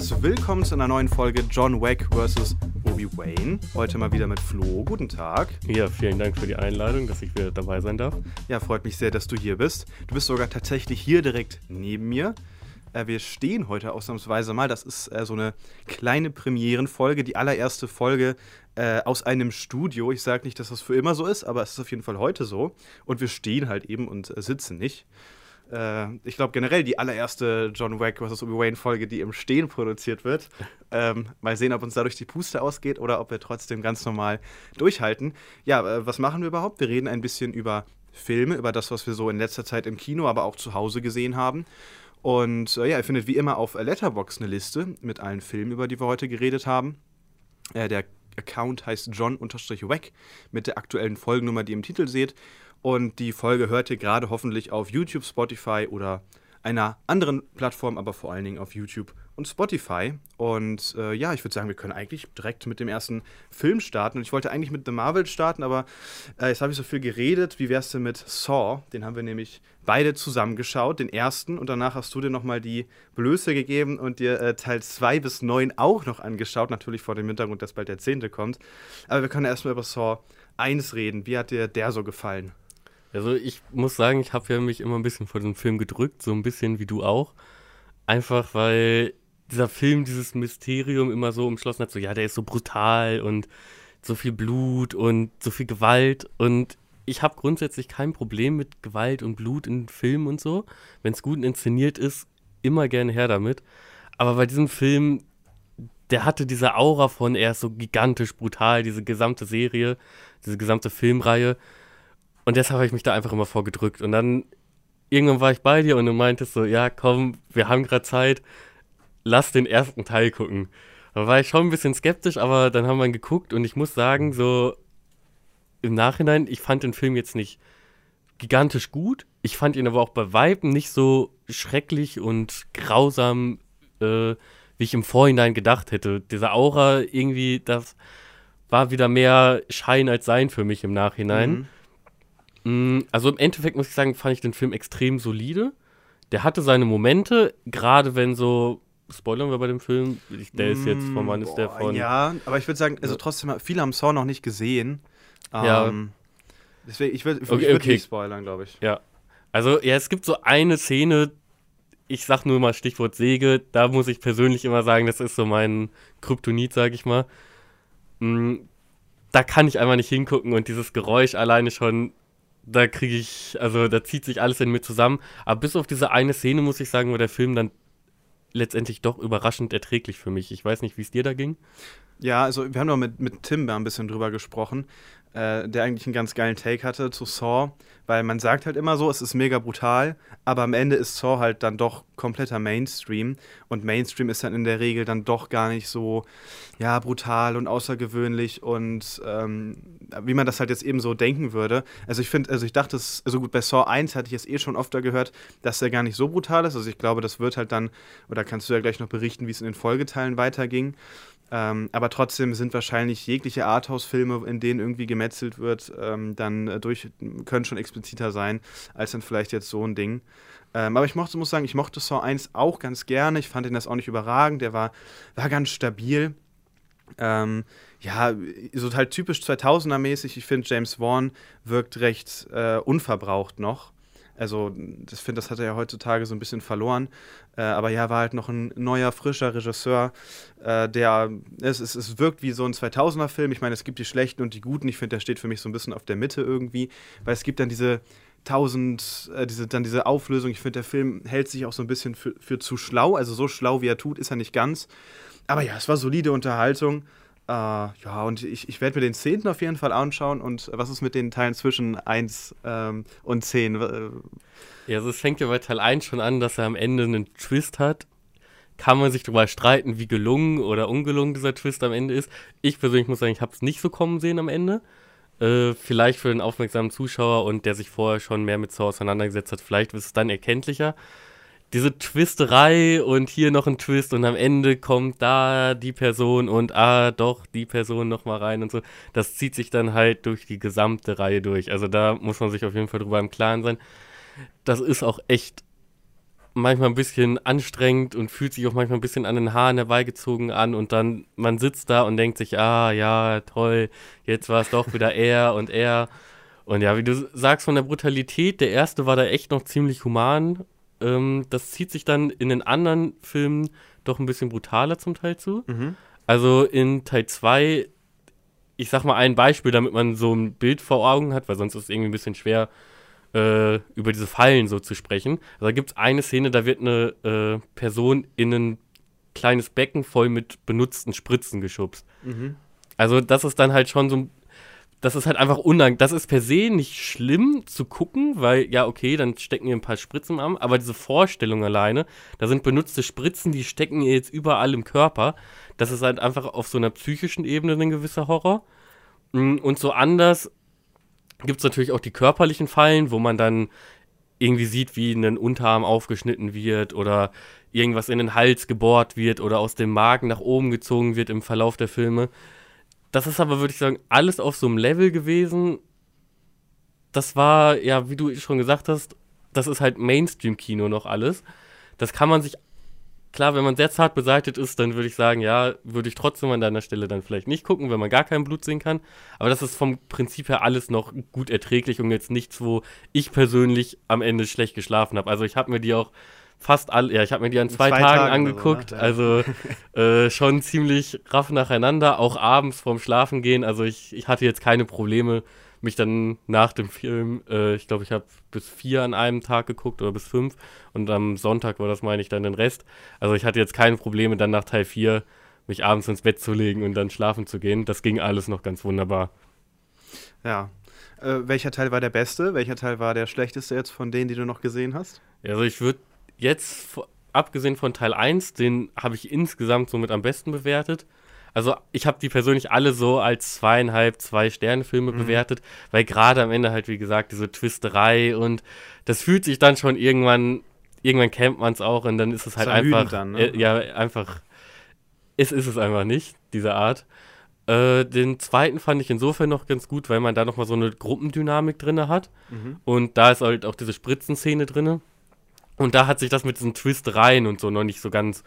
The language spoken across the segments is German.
herzliches Willkommen zu einer neuen Folge John Wack vs. Bobby Wayne. Heute mal wieder mit Flo. Guten Tag. Ja, vielen Dank für die Einladung, dass ich wieder dabei sein darf. Ja, freut mich sehr, dass du hier bist. Du bist sogar tatsächlich hier direkt neben mir. Äh, wir stehen heute ausnahmsweise mal. Das ist äh, so eine kleine Premierenfolge, die allererste Folge äh, aus einem Studio. Ich sage nicht, dass das für immer so ist, aber es ist auf jeden Fall heute so. Und wir stehen halt eben und sitzen nicht äh, ich glaube generell die allererste John Wack vs. Obi-Wan-Folge, die im Stehen produziert wird. Ähm, mal sehen, ob uns dadurch die Puste ausgeht oder ob wir trotzdem ganz normal durchhalten. Ja, äh, was machen wir überhaupt? Wir reden ein bisschen über Filme, über das, was wir so in letzter Zeit im Kino, aber auch zu Hause gesehen haben. Und äh, ja, ihr findet wie immer auf Letterbox eine Liste mit allen Filmen, über die wir heute geredet haben. Äh, der Account heißt John-Wack mit der aktuellen Folgennummer, die ihr im Titel seht. Und die Folge hört ihr gerade hoffentlich auf YouTube, Spotify oder einer anderen Plattform, aber vor allen Dingen auf YouTube und Spotify. Und äh, ja, ich würde sagen, wir können eigentlich direkt mit dem ersten Film starten. Und ich wollte eigentlich mit The Marvel starten, aber äh, jetzt habe ich so viel geredet. Wie wär's denn mit Saw? Den haben wir nämlich beide zusammengeschaut, den ersten. Und danach hast du dir nochmal die Blöße gegeben und dir äh, Teil 2 bis 9 auch noch angeschaut. Natürlich vor dem Hintergrund, dass bald der 10. kommt. Aber wir können erstmal über Saw 1 reden. Wie hat dir der so gefallen? Also ich muss sagen, ich habe ja mich immer ein bisschen vor dem Film gedrückt, so ein bisschen wie du auch. Einfach weil dieser Film dieses Mysterium immer so umschlossen hat, so ja, der ist so brutal und so viel Blut und so viel Gewalt und ich habe grundsätzlich kein Problem mit Gewalt und Blut in Filmen und so. Wenn es gut inszeniert ist, immer gerne her damit. Aber bei diesem Film, der hatte diese Aura von, er ist so gigantisch brutal, diese gesamte Serie, diese gesamte Filmreihe. Und deshalb habe ich mich da einfach immer vorgedrückt. Und dann irgendwann war ich bei dir und du meintest so, ja, komm, wir haben gerade Zeit, lass den ersten Teil gucken. Da war ich schon ein bisschen skeptisch, aber dann haben wir ihn geguckt und ich muss sagen, so im Nachhinein, ich fand den Film jetzt nicht gigantisch gut. Ich fand ihn aber auch bei Weiben nicht so schrecklich und grausam, äh, wie ich im Vorhinein gedacht hätte. Diese Aura irgendwie, das war wieder mehr Schein als Sein für mich im Nachhinein. Mhm. Mm, also im Endeffekt muss ich sagen, fand ich den Film extrem solide. Der hatte seine Momente, gerade wenn so spoilern wir bei dem Film? Der ist jetzt, von wann ist der von? Ja, aber ich würde sagen, also trotzdem, viele haben Saw noch nicht gesehen. Ja. Ähm, deswegen, ich würde okay, würd okay. nicht spoilern, glaube ich. Ja. Also, ja, es gibt so eine Szene, ich sag nur mal Stichwort Säge, da muss ich persönlich immer sagen, das ist so mein Kryptonit, sag ich mal. Mm, da kann ich einfach nicht hingucken und dieses Geräusch alleine schon da kriege ich, also da zieht sich alles in mir zusammen. Aber bis auf diese eine Szene, muss ich sagen, war der Film dann letztendlich doch überraschend erträglich für mich. Ich weiß nicht, wie es dir da ging. Ja, also wir haben noch mit, mit Tim ein bisschen drüber gesprochen äh, der eigentlich einen ganz geilen Take hatte zu Saw, weil man sagt halt immer so, es ist mega brutal, aber am Ende ist Saw halt dann doch kompletter Mainstream und Mainstream ist dann in der Regel dann doch gar nicht so, ja, brutal und außergewöhnlich und ähm, wie man das halt jetzt eben so denken würde. Also ich finde, also ich dachte, also gut, bei Saw 1 hatte ich es eh schon öfter gehört, dass der gar nicht so brutal ist, also ich glaube, das wird halt dann, oder kannst du ja gleich noch berichten, wie es in den Folgeteilen weiterging. Ähm, aber trotzdem sind wahrscheinlich jegliche Arthouse-Filme, in denen irgendwie gemetzelt wird, ähm, dann äh, durch, können schon expliziter sein, als dann vielleicht jetzt so ein Ding. Ähm, aber ich mochte, muss sagen, ich mochte Saw 1 auch ganz gerne. Ich fand ihn das auch nicht überragend. Der war, war ganz stabil. Ähm, ja, so halt typisch 2000er-mäßig. Ich finde, James Wan wirkt recht äh, unverbraucht noch. Also, ich finde, das hat er ja heutzutage so ein bisschen verloren. Äh, aber ja, war halt noch ein neuer, frischer Regisseur, äh, der, es, es, es wirkt wie so ein 2000er-Film. Ich meine, es gibt die schlechten und die guten. Ich finde, der steht für mich so ein bisschen auf der Mitte irgendwie, weil es gibt dann diese tausend, äh, diese, dann diese Auflösung. Ich finde, der Film hält sich auch so ein bisschen für, für zu schlau. Also, so schlau wie er tut, ist er nicht ganz. Aber ja, es war solide Unterhaltung. Ja, und ich, ich werde mir den 10. auf jeden Fall anschauen. Und was ist mit den Teilen zwischen 1 ähm, und 10? Ja, also es fängt ja bei Teil 1 schon an, dass er am Ende einen Twist hat. Kann man sich darüber streiten, wie gelungen oder ungelungen dieser Twist am Ende ist. Ich persönlich muss sagen, ich habe es nicht so kommen sehen am Ende. Äh, vielleicht für den aufmerksamen Zuschauer und der sich vorher schon mehr mit so auseinandergesetzt hat, vielleicht ist es dann erkenntlicher diese Twisterei und hier noch ein Twist und am Ende kommt da die Person und ah, doch, die Person nochmal rein und so. Das zieht sich dann halt durch die gesamte Reihe durch. Also da muss man sich auf jeden Fall drüber im Klaren sein. Das ist auch echt manchmal ein bisschen anstrengend und fühlt sich auch manchmal ein bisschen an den Haaren herbeigezogen an und dann man sitzt da und denkt sich, ah ja, toll, jetzt war es doch wieder er und er. Und ja, wie du sagst von der Brutalität, der erste war da echt noch ziemlich human ähm, das zieht sich dann in den anderen Filmen doch ein bisschen brutaler zum Teil zu. Mhm. Also in Teil 2, ich sag mal ein Beispiel, damit man so ein Bild vor Augen hat, weil sonst ist es irgendwie ein bisschen schwer, äh, über diese Fallen so zu sprechen. Also da gibt es eine Szene, da wird eine äh, Person in ein kleines Becken voll mit benutzten Spritzen geschubst. Mhm. Also das ist dann halt schon so ein das ist halt einfach unangenehm. Das ist per se nicht schlimm zu gucken, weil, ja, okay, dann stecken ihr ein paar Spritzen am, aber diese Vorstellung alleine, da sind benutzte Spritzen, die stecken ihr jetzt überall im Körper. Das ist halt einfach auf so einer psychischen Ebene ein gewisser Horror. Mm, und so anders gibt es natürlich auch die körperlichen Fallen, wo man dann irgendwie sieht, wie ein Unterarm aufgeschnitten wird oder irgendwas in den Hals gebohrt wird oder aus dem Magen nach oben gezogen wird im Verlauf der Filme. Das ist aber, würde ich sagen, alles auf so einem Level gewesen. Das war, ja, wie du schon gesagt hast, das ist halt Mainstream-Kino noch alles. Das kann man sich, klar, wenn man sehr zart beseitigt ist, dann würde ich sagen, ja, würde ich trotzdem an deiner Stelle dann vielleicht nicht gucken, wenn man gar kein Blut sehen kann. Aber das ist vom Prinzip her alles noch gut erträglich und jetzt nichts, wo ich persönlich am Ende schlecht geschlafen habe. Also ich habe mir die auch fast alle, ja, ich habe mir die an zwei, zwei Tagen, Tagen, angeguckt, so, ne? also äh, schon ziemlich raff nacheinander, auch abends vorm Schlafen gehen. Also ich, ich hatte jetzt keine Probleme, mich dann nach dem Film, äh, ich glaube, ich habe bis vier an einem Tag geguckt oder bis fünf und am Sonntag war das, meine ich, dann den Rest. Also ich hatte jetzt keine Probleme, dann nach Teil 4 mich abends ins Bett zu legen und dann schlafen zu gehen. Das ging alles noch ganz wunderbar. Ja. Äh, welcher Teil war der beste? Welcher Teil war der schlechteste jetzt von denen, die du noch gesehen hast? Also ich würde jetzt, abgesehen von Teil 1, den habe ich insgesamt somit am besten bewertet. Also ich habe die persönlich alle so als zweieinhalb, zwei Sterne Filme mhm. bewertet, weil gerade am Ende halt, wie gesagt, diese Twisterei und das fühlt sich dann schon irgendwann, irgendwann kennt man es auch und dann ist es halt einfach, dann, ne? äh, ja, einfach, es ist es einfach nicht, diese Art. Äh, den zweiten fand ich insofern noch ganz gut, weil man da nochmal so eine Gruppendynamik drin hat mhm. und da ist halt auch diese Spritzenszene drin und da hat sich das mit diesen Twistereien und so noch nicht so ganz,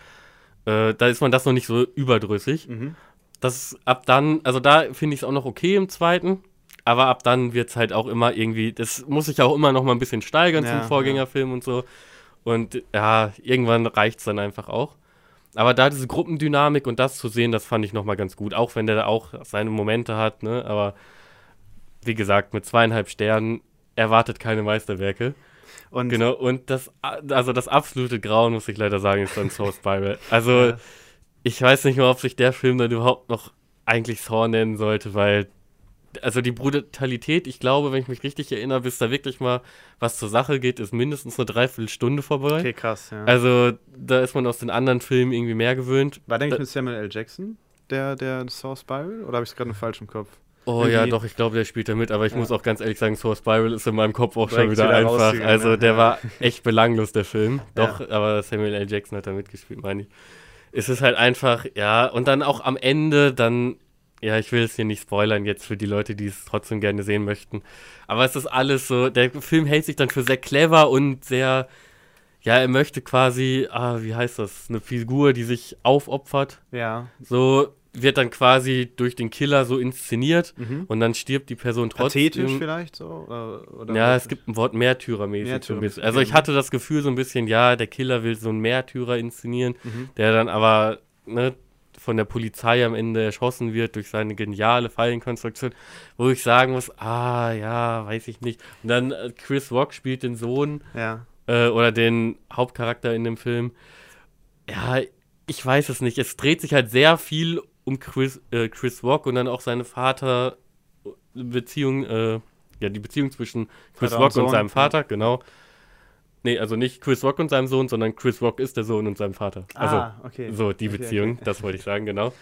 äh, da ist man das noch nicht so überdrüssig. Mhm. Das ab dann, also da finde ich es auch noch okay im zweiten, aber ab dann wird es halt auch immer irgendwie, das muss sich auch immer noch mal ein bisschen steigern ja, zum Vorgängerfilm ja. und so. Und ja, irgendwann reicht es dann einfach auch. Aber da diese Gruppendynamik und das zu sehen, das fand ich noch mal ganz gut. Auch wenn der da auch seine Momente hat, ne? Aber wie gesagt, mit zweieinhalb Sternen erwartet keine Meisterwerke. Und genau, und das, also das absolute Grauen, muss ich leider sagen, ist dann Source Spiral. Also, ja. ich weiß nicht mehr, ob sich der Film dann überhaupt noch eigentlich Saw nennen sollte, weil, also die Brutalität, ich glaube, wenn ich mich richtig erinnere, bis da wirklich mal was zur Sache geht, ist mindestens eine Dreiviertelstunde vorbei. Okay, krass, ja. Also, da ist man aus den anderen Filmen irgendwie mehr gewöhnt. War, denke ich, mit Samuel L. Jackson, der, der Saw Spiral, oder habe ich es gerade falsch im Kopf? Oh ja, doch, ich glaube, der spielt da mit, aber ich ja. muss auch ganz ehrlich sagen, Source Spiral ist in meinem Kopf auch schon wieder, wieder einfach. Also ne? der war echt belanglos, der Film. Doch, ja. aber Samuel L. Jackson hat da mitgespielt, meine ich. Es ist halt einfach, ja, und dann auch am Ende, dann, ja, ich will es hier nicht spoilern jetzt für die Leute, die es trotzdem gerne sehen möchten. Aber es ist alles so, der Film hält sich dann für sehr clever und sehr, ja, er möchte quasi, ah, wie heißt das, eine Figur, die sich aufopfert. Ja. So, wird dann quasi durch den Killer so inszeniert mhm. und dann stirbt die Person trotzdem. Pathetisch vielleicht so? Oder ja, es gibt ein Wort Märtyrermäßig. Märtyrer so also ich hatte das Gefühl so ein bisschen, ja, der Killer will so einen Märtyrer inszenieren, mhm. der dann aber ne, von der Polizei am Ende erschossen wird durch seine geniale Fallenkonstruktion, wo ich sagen muss, ah, ja, weiß ich nicht. Und dann äh, Chris Rock spielt den Sohn ja. äh, oder den Hauptcharakter in dem Film. Ja, ich weiß es nicht. Es dreht sich halt sehr viel um Chris, äh, Chris Rock und dann auch seine Vater-Beziehung, äh, ja, die Beziehung zwischen Chris Vater und Rock und, Sohn, seinem. Vater, genau. Nee, also nicht Chris Rock und seinem Sohn, sondern Chris Rock ist der Sohn und seinem Vater. Also ah, okay. so, die Okay, Beziehung, okay. das wollte ich sagen, genau.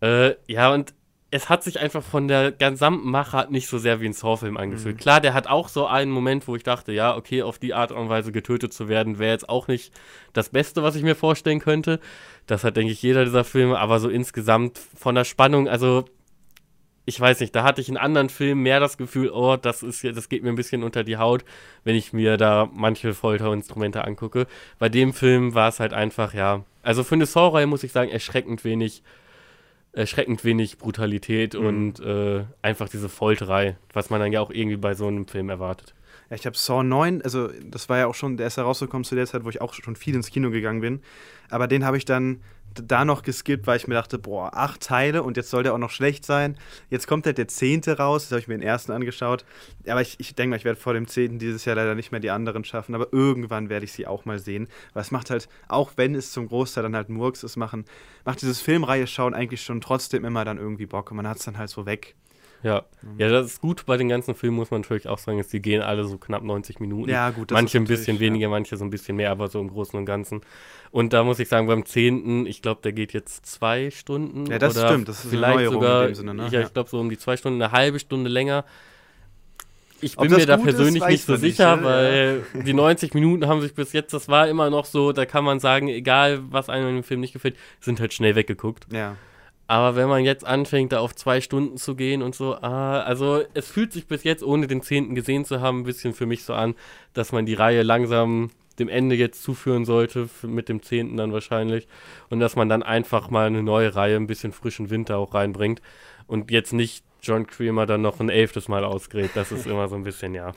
Äh, ja, und es hat sich einfach von der gesamten Machart nicht so sehr wie ein Saw-Film angefühlt. Mhm. Klar, der hat auch so einen Moment, wo ich dachte, ja, okay, auf die Art und Weise getötet zu werden, wäre jetzt auch nicht das Beste, was ich mir vorstellen könnte. Das hat, denke ich, jeder dieser Filme, aber so insgesamt von der Spannung, also ich weiß nicht, da hatte ich in anderen Filmen mehr das Gefühl, oh, das ist das geht mir ein bisschen unter die Haut, wenn ich mir da manche Folterinstrumente angucke. Bei dem Film war es halt einfach, ja, also für eine Saw-Reihe muss ich sagen, erschreckend wenig, erschreckend wenig Brutalität Mhm. und äh, einfach diese Folterei, was man dann ja auch irgendwie bei so einem Film erwartet. Ja, ich habe Saw 9, also das war ja auch schon, der ist herausgekommen zu der Zeit, wo ich auch schon viel ins Kino gegangen bin. Aber den habe ich dann da noch geskippt, weil ich mir dachte, boah, acht Teile und jetzt soll der auch noch schlecht sein. Jetzt kommt halt der zehnte raus, das habe ich mir den ersten angeschaut. Aber ich, ich denke mal, ich werde vor dem zehnten dieses Jahr leider nicht mehr die anderen schaffen, aber irgendwann werde ich sie auch mal sehen. Weil es macht halt, auch wenn es zum Großteil dann halt Murks ist, machen, macht dieses Filmreihe schauen eigentlich schon trotzdem immer dann irgendwie Bock und man hat es dann halt so weg. Ja. ja, das ist gut bei den ganzen Filmen, muss man natürlich auch sagen, ist, die gehen alle so knapp 90 Minuten. Ja, gut, das manche ist ein bisschen natürlich, ja. weniger, manche so ein bisschen mehr, aber so im Großen und Ganzen. Und da muss ich sagen, beim 10., ich glaube, der geht jetzt zwei Stunden. Ja, das stimmt, das ist eine vielleicht Neuerung in sogar, dem Sinne, ne? Ja, Ja. ich glaube, so um die zwei Stunden, eine halbe Stunde länger. Ich bin mir da ist, persönlich weiß nicht so man nicht, sicher, ne? weil die 90 Minuten haben sich bis jetzt, das war immer noch so, da kann man sagen, egal was einem in dem Film nicht gefällt, sind halt schnell weggeguckt. Ja. Aber wenn man jetzt anfängt, da auf zwei Stunden zu gehen und so, ah, also es fühlt sich bis jetzt, ohne den zehnten gesehen zu haben, ein bisschen für mich so an, dass man die Reihe langsam dem Ende jetzt zuführen sollte, mit dem zehnten dann wahrscheinlich. Und dass man dann einfach mal eine neue Reihe, ein bisschen frischen Winter auch reinbringt. Und jetzt nicht John Creamer dann noch ein elftes Mal ausgräbt. Das ist immer so ein bisschen, ja.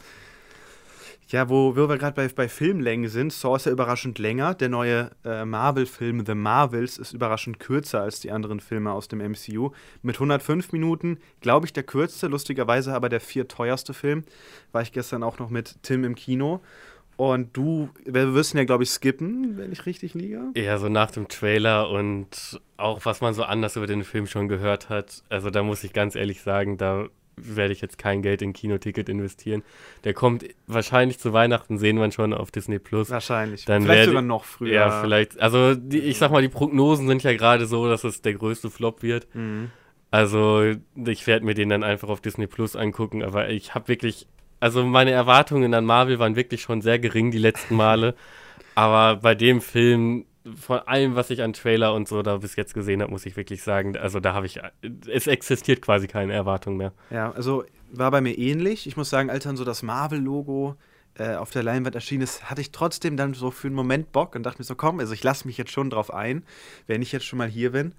Ja, wo, wo wir gerade bei, bei Filmlängen sind, Saw ist ja überraschend länger. Der neue äh, Marvel-Film The Marvels ist überraschend kürzer als die anderen Filme aus dem MCU. Mit 105 Minuten, glaube ich, der kürzeste, lustigerweise aber der vierteuerste Film. War ich gestern auch noch mit Tim im Kino. Und du, wir wirst ihn ja, glaube ich, skippen, wenn ich richtig liege. Eher so nach dem Trailer und auch was man so anders über den Film schon gehört hat. Also da muss ich ganz ehrlich sagen, da werde ich jetzt kein Geld in Kinoticket investieren. Der kommt wahrscheinlich zu Weihnachten, sehen wir schon auf Disney Plus. Wahrscheinlich. Dann Vielleicht sogar noch früher. Ja, vielleicht. Also die, ich sag mal, die Prognosen sind ja gerade so, dass es der größte Flop wird. Mhm. Also ich werde mir den dann einfach auf Disney Plus angucken, aber ich habe wirklich, also meine Erwartungen an Marvel waren wirklich schon sehr gering die letzten Male. aber bei dem Film, von allem, was ich an Trailer und so da bis jetzt gesehen habe, muss ich wirklich sagen, also da habe ich, es existiert quasi keine Erwartung mehr. Ja, also war bei mir ähnlich. Ich muss sagen, als dann so das Marvel-Logo äh, auf der Leinwand erschienen ist, hatte ich trotzdem dann so für einen Moment Bock und dachte mir so, komm, also ich lasse mich jetzt schon drauf ein, wenn ich jetzt schon mal hier bin.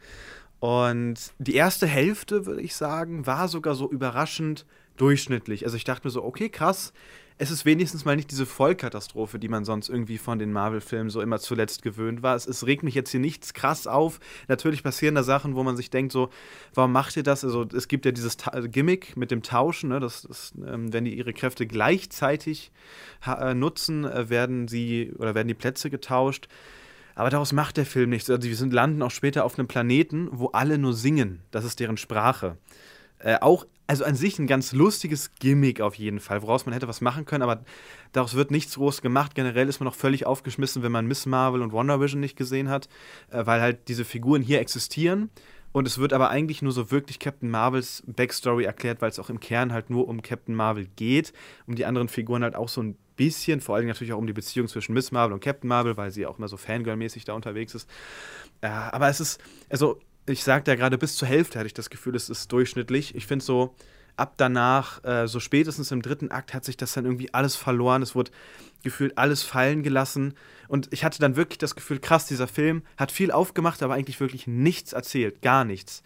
Und die erste Hälfte, würde ich sagen, war sogar so überraschend durchschnittlich. Also ich dachte mir so, okay, krass, es ist wenigstens mal nicht diese Vollkatastrophe, die man sonst irgendwie von den Marvel-Filmen so immer zuletzt gewöhnt war. Es, es regt mich jetzt hier nichts krass auf. Natürlich passieren da Sachen, wo man sich denkt, so, warum macht ihr das? Also es gibt ja dieses Ta Gimmick mit dem Tauschen, ne? das, das, ähm, wenn die ihre Kräfte gleichzeitig äh, nutzen, äh, werden sie oder werden die Plätze getauscht. Aber daraus macht der Film nichts. Also, wir sind, landen auch später auf einem Planeten, wo alle nur singen. Das ist deren Sprache. Äh, auch, also an sich ein ganz lustiges Gimmick auf jeden Fall, woraus man hätte was machen können, aber daraus wird nichts groß gemacht. Generell ist man noch völlig aufgeschmissen, wenn man Miss Marvel und Wonder Vision nicht gesehen hat, äh, weil halt diese Figuren hier existieren. Und es wird aber eigentlich nur so wirklich Captain Marvels Backstory erklärt, weil es auch im Kern halt nur um Captain Marvel geht. Um die anderen Figuren halt auch so ein bisschen, vor allem natürlich auch um die Beziehung zwischen Miss Marvel und Captain Marvel, weil sie auch immer so Fangirl-mäßig da unterwegs ist. Ja, aber es ist, also ich sagte ja gerade, bis zur Hälfte hatte ich das Gefühl, es ist durchschnittlich. Ich finde so, ab danach, äh, so spätestens im dritten Akt, hat sich das dann irgendwie alles verloren. Es wurde gefühlt alles fallen gelassen. Und ich hatte dann wirklich das Gefühl, krass, dieser Film hat viel aufgemacht, aber eigentlich wirklich nichts erzählt. Gar nichts.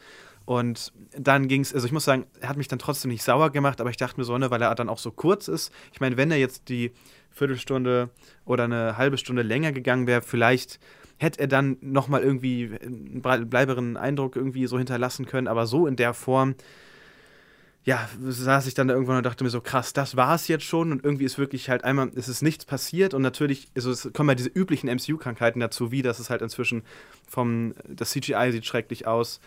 Und dann ging es, also ich muss sagen, er hat mich dann trotzdem nicht sauer gemacht, aber ich dachte mir so, ne, weil er dann auch so kurz ist. Ich meine, wenn er jetzt die Viertelstunde oder eine halbe Stunde länger gegangen wäre, vielleicht hätte er dann nochmal irgendwie einen bleiberen Eindruck irgendwie so hinterlassen können, aber so in der Form, ja, saß ich dann da irgendwann und dachte mir so, krass, das war es jetzt schon und irgendwie ist wirklich halt einmal, es ist nichts passiert und natürlich, also es kommen ja diese üblichen MCU-Krankheiten dazu, wie das ist halt inzwischen vom, das CGI sieht schrecklich aus.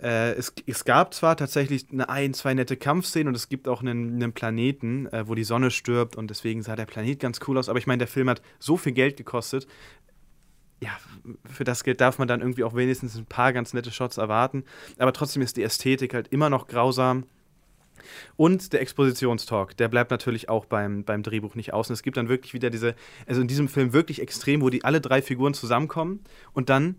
Äh, es, es gab zwar tatsächlich eine ein, zwei nette Kampfszenen und es gibt auch einen, einen Planeten, äh, wo die Sonne stirbt und deswegen sah der Planet ganz cool aus, aber ich meine, der Film hat so viel Geld gekostet, ja, für das Geld darf man dann irgendwie auch wenigstens ein paar ganz nette Shots erwarten. Aber trotzdem ist die Ästhetik halt immer noch grausam. Und der Expositionstalk, der bleibt natürlich auch beim, beim Drehbuch nicht aus. Und es gibt dann wirklich wieder diese, also in diesem Film wirklich extrem, wo die alle drei Figuren zusammenkommen und dann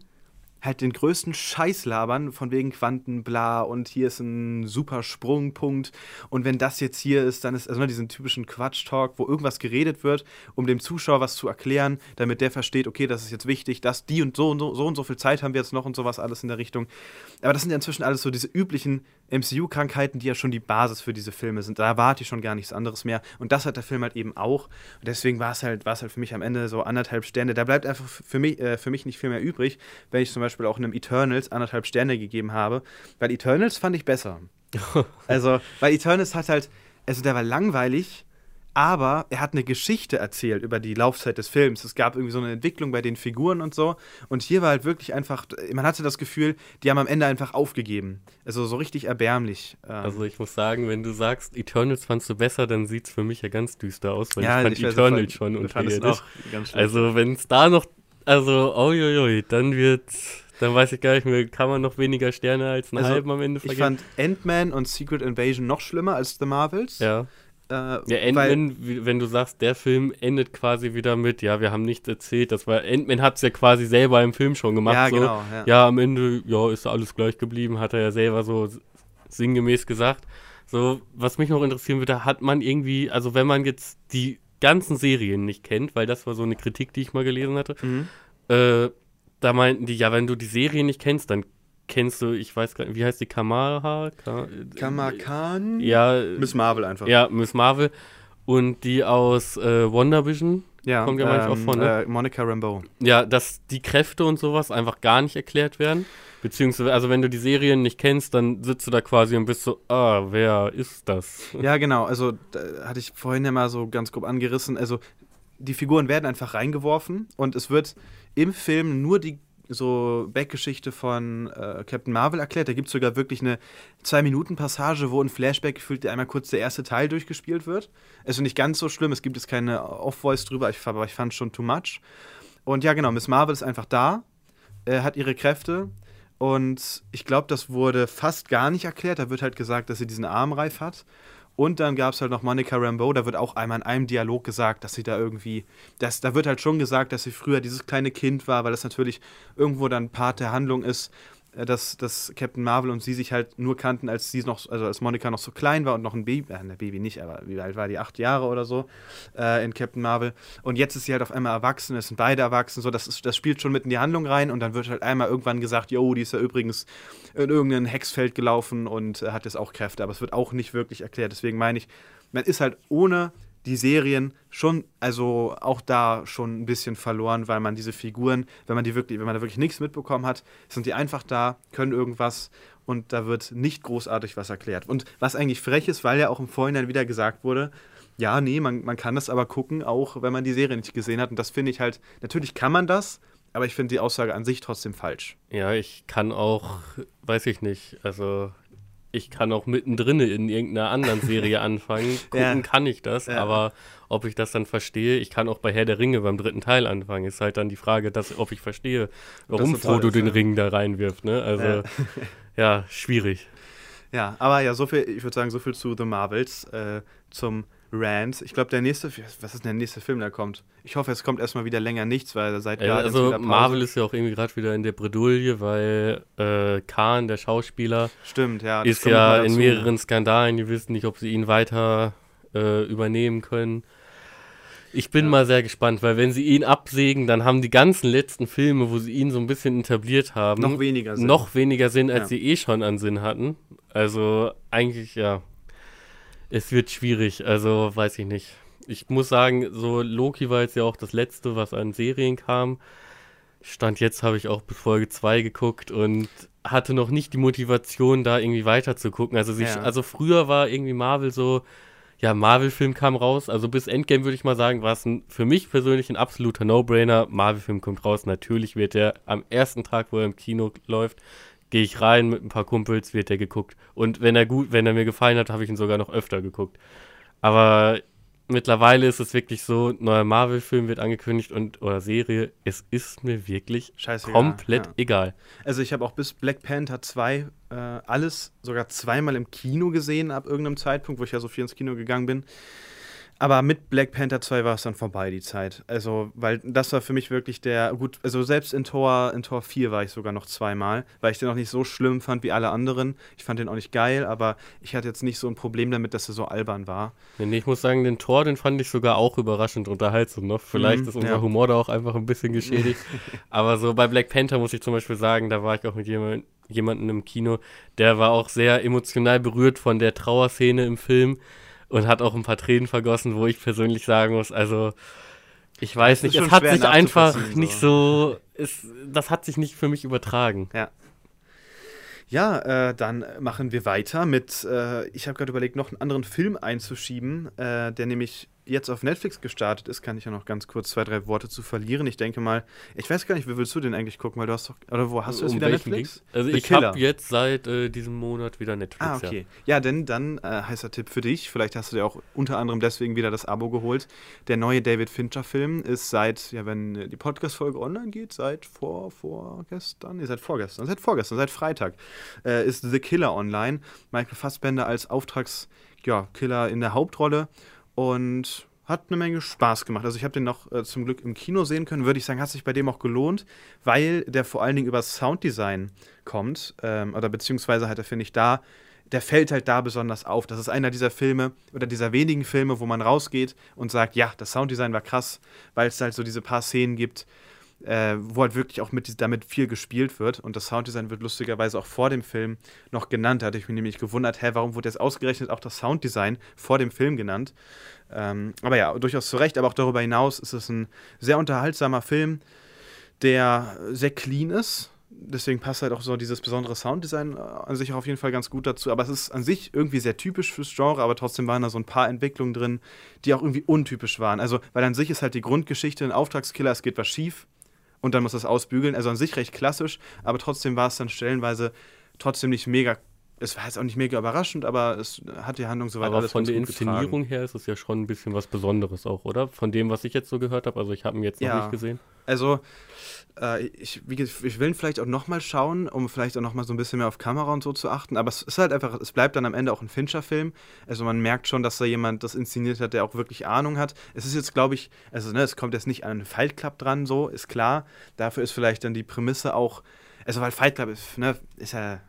halt den größten Scheiß labern, von wegen Quanten, bla, und hier ist ein super Sprungpunkt. Und wenn das jetzt hier ist, dann ist, also ne, diesen typischen Quatsch-Talk, wo irgendwas geredet wird, um dem Zuschauer was zu erklären, damit der versteht, okay, das ist jetzt wichtig, dass die und so und so, so und so viel Zeit haben wir jetzt noch und sowas alles in der Richtung. Aber das sind ja inzwischen alles so diese üblichen MCU-Krankheiten, die ja schon die Basis für diese Filme sind. Da erwarte ich schon gar nichts anderes mehr. Und das hat der Film halt eben auch. Und deswegen war es halt, halt für mich am Ende so anderthalb Sterne. Da bleibt einfach für mich, äh, für mich nicht viel mehr übrig, wenn ich zum Beispiel Beispiel auch einem Eternals anderthalb Sterne gegeben habe, weil Eternals fand ich besser. also, weil Eternals hat halt, also der war langweilig, aber er hat eine Geschichte erzählt über die Laufzeit des Films. Es gab irgendwie so eine Entwicklung bei den Figuren und so. Und hier war halt wirklich einfach, man hatte das Gefühl, die haben am Ende einfach aufgegeben. Also so richtig erbärmlich. Ähm. Also ich muss sagen, wenn du sagst, Eternals fandst du besser, dann sieht es für mich ja ganz düster aus, weil ja, ich fand ich Eternals schon unterirdisch. Also wenn es da noch, also oi, dann wird dann weiß ich gar nicht mehr, kann man noch weniger Sterne als einen also, halben am Ende vergeben? Ich fand Ant-Man und Secret Invasion noch schlimmer als The Marvels. Ja. Äh, ja, Ant-Man, wenn du sagst, der Film endet quasi wieder mit, ja, wir haben nichts erzählt. Das war, Ant-Man hat es ja quasi selber im Film schon gemacht. Ja, so. genau. Ja. ja, am Ende, ja, ist alles gleich geblieben, hat er ja selber so sinngemäß gesagt. So, was mich noch interessieren würde, hat man irgendwie, also wenn man jetzt die ganzen Serien nicht kennt, weil das war so eine Kritik, die ich mal gelesen hatte, mhm. äh, da meinten die, ja, wenn du die Serie nicht kennst, dann kennst du, ich weiß gar nicht, wie heißt die, Kamala? Ka Kamakan? Ja. Miss Marvel einfach. Ja, Miss Marvel. Und die aus äh, WandaVision. Ja, kommt ja manchmal ähm, auch von, ne? Äh, Monica Rambeau. Ja, dass die Kräfte und sowas einfach gar nicht erklärt werden. Beziehungsweise, also wenn du die Serien nicht kennst, dann sitzt du da quasi und bist so, ah, wer ist das? Ja, genau. Also, hatte ich vorhin ja mal so ganz grob angerissen. Also, die Figuren werden einfach reingeworfen und es wird im Film nur die so Backgeschichte von äh, Captain Marvel erklärt. Da gibt es sogar wirklich eine Zwei-Minuten-Passage, wo ein Flashback gefühlt einmal kurz der erste Teil durchgespielt wird. Also nicht ganz so schlimm, es gibt jetzt keine Off-Voice drüber, ich, aber ich fand schon too much. Und ja, genau, Miss Marvel ist einfach da, äh, hat ihre Kräfte und ich glaube, das wurde fast gar nicht erklärt. Da wird halt gesagt, dass sie diesen Armreif hat. Und dann gab es halt noch Monica Rambeau, da wird auch einmal in einem Dialog gesagt, dass sie da irgendwie, dass, da wird halt schon gesagt, dass sie früher dieses kleine Kind war, weil das natürlich irgendwo dann Part der Handlung ist dass, dass Captain Marvel und sie sich halt nur kannten, als sie noch, also als Monika noch so klein war und noch ein Baby, äh, ein Baby nicht, aber wie alt war die? Acht Jahre oder so äh, in Captain Marvel. Und jetzt ist sie halt auf einmal erwachsen, es sind beide erwachsen, so das, ist, das spielt schon mit in die Handlung rein und dann wird halt einmal irgendwann gesagt, jo, die ist ja übrigens in irgendein Hexfeld gelaufen und äh, hat jetzt auch Kräfte, aber es wird auch nicht wirklich erklärt. Deswegen meine ich, man ist halt ohne die Serien schon, also auch da schon ein bisschen verloren, weil man diese Figuren, wenn man die wirklich, wenn man da wirklich nichts mitbekommen hat, sind die einfach da, können irgendwas und da wird nicht großartig was erklärt. Und was eigentlich frech ist, weil ja auch im Vorhinein wieder gesagt wurde, ja, nee, man, man kann das aber gucken, auch wenn man die Serie nicht gesehen hat. Und das finde ich halt, natürlich kann man das, aber ich finde die Aussage an sich trotzdem falsch. Ja, ich kann auch, weiß ich nicht, also ich kann auch mittendrin in irgendeiner anderen Serie anfangen. Gucken ja. kann ich das, ja. aber ob ich das dann verstehe, ich kann auch bei Herr der Ringe beim dritten Teil anfangen. Ist halt dann die Frage, dass, ob ich verstehe, warum Frodo ist, den ja. Ring da reinwirft. Ne? Also, ja. schwierig. Ja, aber ja, so viel, ich würde sagen, so viel zu The Marvels, äh, zum Rant. Ich glaube, der nächste, was ist denn der nächste Film, der kommt? Ich hoffe, es kommt erstmal wieder länger nichts, weil seit ja, gerade Also Marvel ist ja auch irgendwie gerade wieder in der Bredouille, weil äh, Khan, der Schauspieler, Stimmt, ja, ist ja in mehreren Skandalen. Die wissen nicht, ob sie ihn weiter äh, übernehmen können. Ich bin ja. mal sehr gespannt, weil wenn sie ihn absägen, dann haben die ganzen letzten Filme, wo sie ihn so ein bisschen etabliert haben, noch weniger Sinn, noch weniger Sinn als ja. sie eh schon an Sinn hatten. Also eigentlich, ja, es wird schwierig, also weiß ich nicht. Ich muss sagen, so Loki war jetzt ja auch das letzte, was an Serien kam. Stand jetzt habe ich auch bis Folge 2 geguckt und hatte noch nicht die Motivation, da irgendwie weiter zu gucken. Also, Ja. also früher war irgendwie Marvel so, ja, Marvel-Film kam raus. Also bis Endgame würde ich mal sagen, war es für mich persönlich ein absoluter No-Brainer. Marvel-Film kommt raus. Natürlich wird der am ersten Tag, wo er im Kino läuft, gehe ich rein mit ein paar Kumpels, wird der geguckt. Und wenn er gut, wenn er mir gefallen hat, habe ich ihn sogar noch öfter geguckt. Aber mittlerweile ist es wirklich so, neuer Marvel-Film wird angekündigt und oder Serie, es ist mir wirklich Scheißegal. komplett ja. egal. Also ich habe auch bis Black Panther 2 äh, alles sogar zweimal im Kino gesehen ab irgendeinem Zeitpunkt, wo ich ja so viel ins Kino gegangen bin. Aber mit Black Panther 2 war es dann vorbei, die Zeit. Also, weil das war für mich wirklich der, gut, also selbst in Tor, in Tor 4 war ich sogar noch zweimal, weil ich den auch nicht so schlimm fand wie alle anderen. Ich fand den auch nicht geil, aber ich hatte jetzt nicht so ein Problem damit, dass er so albern war. Nee, ich muss sagen, den Tor, den fand ich sogar auch überraschend unterhaltsam noch. Vielleicht Mhm, ist unser ja. Humor da auch einfach ein bisschen geschädigt. Aber so bei Black Panther muss ich zum Beispiel sagen, da war ich auch mit jemand, jemandem im Kino, der war auch sehr emotional berührt von der Trauerszene im Film und hat auch ein paar Tränen vergossen, wo ich persönlich sagen muss, also ich weiß nicht, es hat sich einfach nachzuvollziehen, nicht so, es, das hat sich nicht für mich übertragen. Ja, äh, dann machen wir weiter mit, äh, ich habe gerade überlegt, noch einen anderen Film einzuschieben, äh, der nämlich jetzt auf Netflix gestartet ist, kann ich ja noch ganz kurz zwei, drei Worte zu verlieren. Ich denke mal, ich weiß gar nicht, wie willst du den eigentlich gucken, weil du hast doch, oder wo hast du Um wieder Netflix? ging's? Also The ich habe jetzt seit äh, diesem Monat wieder Netflix. Ah, okay. Ja, denn dann äh, heißer Tipp für dich. Vielleicht hast du dir auch unter anderem deswegen wieder das Abo geholt. Der neue David Fincher-Film ist seit, ja, wenn äh, die Podcast-Folge online geht, seit vor, vorgestern, nee, seit vorgestern, seit vorgestern, seit Freitag, äh, ist The Killer online. Michael Fassbender als Auftragskiller ja, Killer in der Hauptrolle und hat eine Menge Spaß gemacht. Also ich habe den noch äh, zum Glück im Kino sehen können, würde ich sagen, hat sich bei dem auch gelohnt, weil der vor allen Dingen über Sounddesign kommt, ähm, oder beziehungsweise hat er, finde ich, da, der fällt halt da besonders auf. Das ist einer dieser Filme oder dieser wenigen Filme, wo man rausgeht und sagt, ja, das Sounddesign war krass, weil es halt so diese paar Szenen gibt, äh, wo halt wirklich auch mit, damit viel gespielt wird. Und das Sounddesign wird lustigerweise auch vor dem Film noch genannt. Da hatte ich mich nämlich gewundert, hä, warum wurde jetzt ausgerechnet auch das Sounddesign vor dem Film genannt? Ähm, aber ja, durchaus zu Recht. Aber auch darüber hinaus ist es ein sehr unterhaltsamer Film, der sehr clean ist. Deswegen passt halt auch so dieses besondere Sounddesign äh, an sich auch auf jeden Fall ganz gut dazu. Aber es ist an sich irgendwie sehr typisch fürs Genre, aber trotzdem waren da so ein paar Entwicklungen drin, die auch irgendwie untypisch waren. Also, weil an sich ist halt die Grundgeschichte ein Auftragskiller, es geht was schief und dann muss das ausbügeln. Also an sich recht klassisch, aber trotzdem war es dann stellenweise trotzdem nicht mega. Es war jetzt auch nicht mega überraschend, aber es hat die Handlung soweit Aber alles von der gut getragen. Inszenierung her ist es ja schon ein bisschen was Besonderes auch, oder? Von dem, was ich jetzt so gehört habe. Also ich habe ihn jetzt noch Ja. nicht gesehen. Also, äh, ich, ich will ihn vielleicht auch nochmal schauen, um vielleicht auch nochmal so ein bisschen mehr auf Kamera und so zu achten. Aber es ist halt einfach, es bleibt dann am Ende auch ein Fincher-Film. Also man merkt schon, dass da jemand das inszeniert hat, der auch wirklich Ahnung hat. Es ist jetzt, glaube ich, also ne, es kommt jetzt nicht an einen Fight Club dran, so, ist klar. Dafür ist vielleicht dann die Prämisse auch, also weil Fight Club ist, ne, ist ja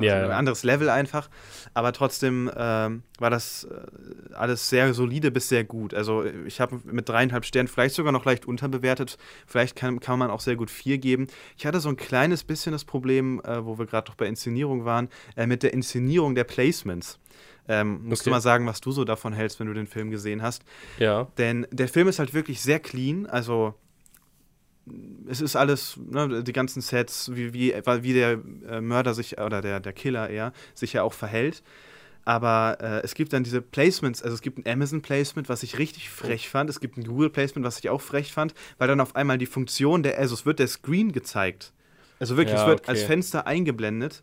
ja, ein anderes Level einfach. Aber trotzdem ähm, war das äh, alles sehr solide bis sehr gut. Also ich habe mit dreieinhalb Sternen vielleicht sogar noch leicht unterbewertet. Vielleicht kann, kann man auch sehr gut vier geben. Ich hatte so ein kleines bisschen das Problem, äh, wo wir gerade doch bei Inszenierung waren, äh, mit der Inszenierung der Placements. Ähm, musst du Okay. mal sagen, was du so davon hältst, wenn du den Film gesehen hast. Ja. Denn der Film ist halt wirklich sehr clean. Also es ist alles, ne, die ganzen Sets, wie, wie, wie der äh, Mörder sich, oder der, der Killer eher, sich ja auch verhält. Aber äh, es gibt dann diese Placements, also es gibt ein Amazon-Placement, was ich richtig frech fand. Es gibt ein Google-Placement, was ich auch frech fand, weil dann auf einmal die Funktion der, also es wird der Screen gezeigt. Also wirklich, Ja, es wird okay. als Fenster eingeblendet.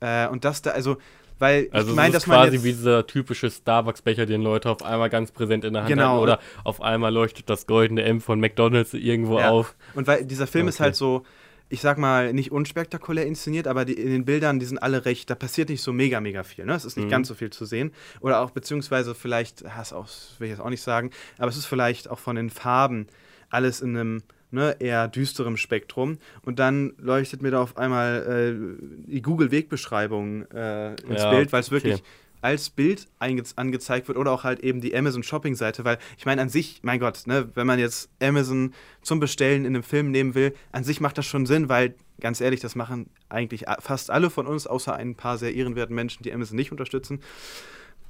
Äh, und das da, also, weil Also ich meine, dass ist man quasi wie dieser typische Starbucks-Becher, den Leute auf einmal ganz präsent in der Hand Genau. haben. Oder auf einmal leuchtet das goldene M von McDonalds irgendwo Ja. auf. Und weil dieser Film ist Okay. halt so, ich sag mal, nicht unspektakulär inszeniert, aber die, in den Bildern, die sind alle recht, da passiert nicht so mega, mega viel. Ne? Es ist nicht Mhm. ganz so viel zu sehen. Oder auch, beziehungsweise vielleicht, ist auch, will ich jetzt auch nicht sagen, aber es ist vielleicht auch von den Farben alles in einem ne, eher düsterem Spektrum. Und dann leuchtet mir da auf einmal äh, die Google-Wegbeschreibung äh, ins Ja, Bild, weil es okay. wirklich als Bild angezeigt wird oder auch halt eben die Amazon Shopping Seite, weil ich meine an sich, mein Gott, ne, wenn man jetzt Amazon zum Bestellen in einem Film nehmen will, an sich macht das schon Sinn, weil ganz ehrlich, das machen eigentlich fast alle von uns, außer ein paar sehr ehrenwerten Menschen, die Amazon nicht unterstützen.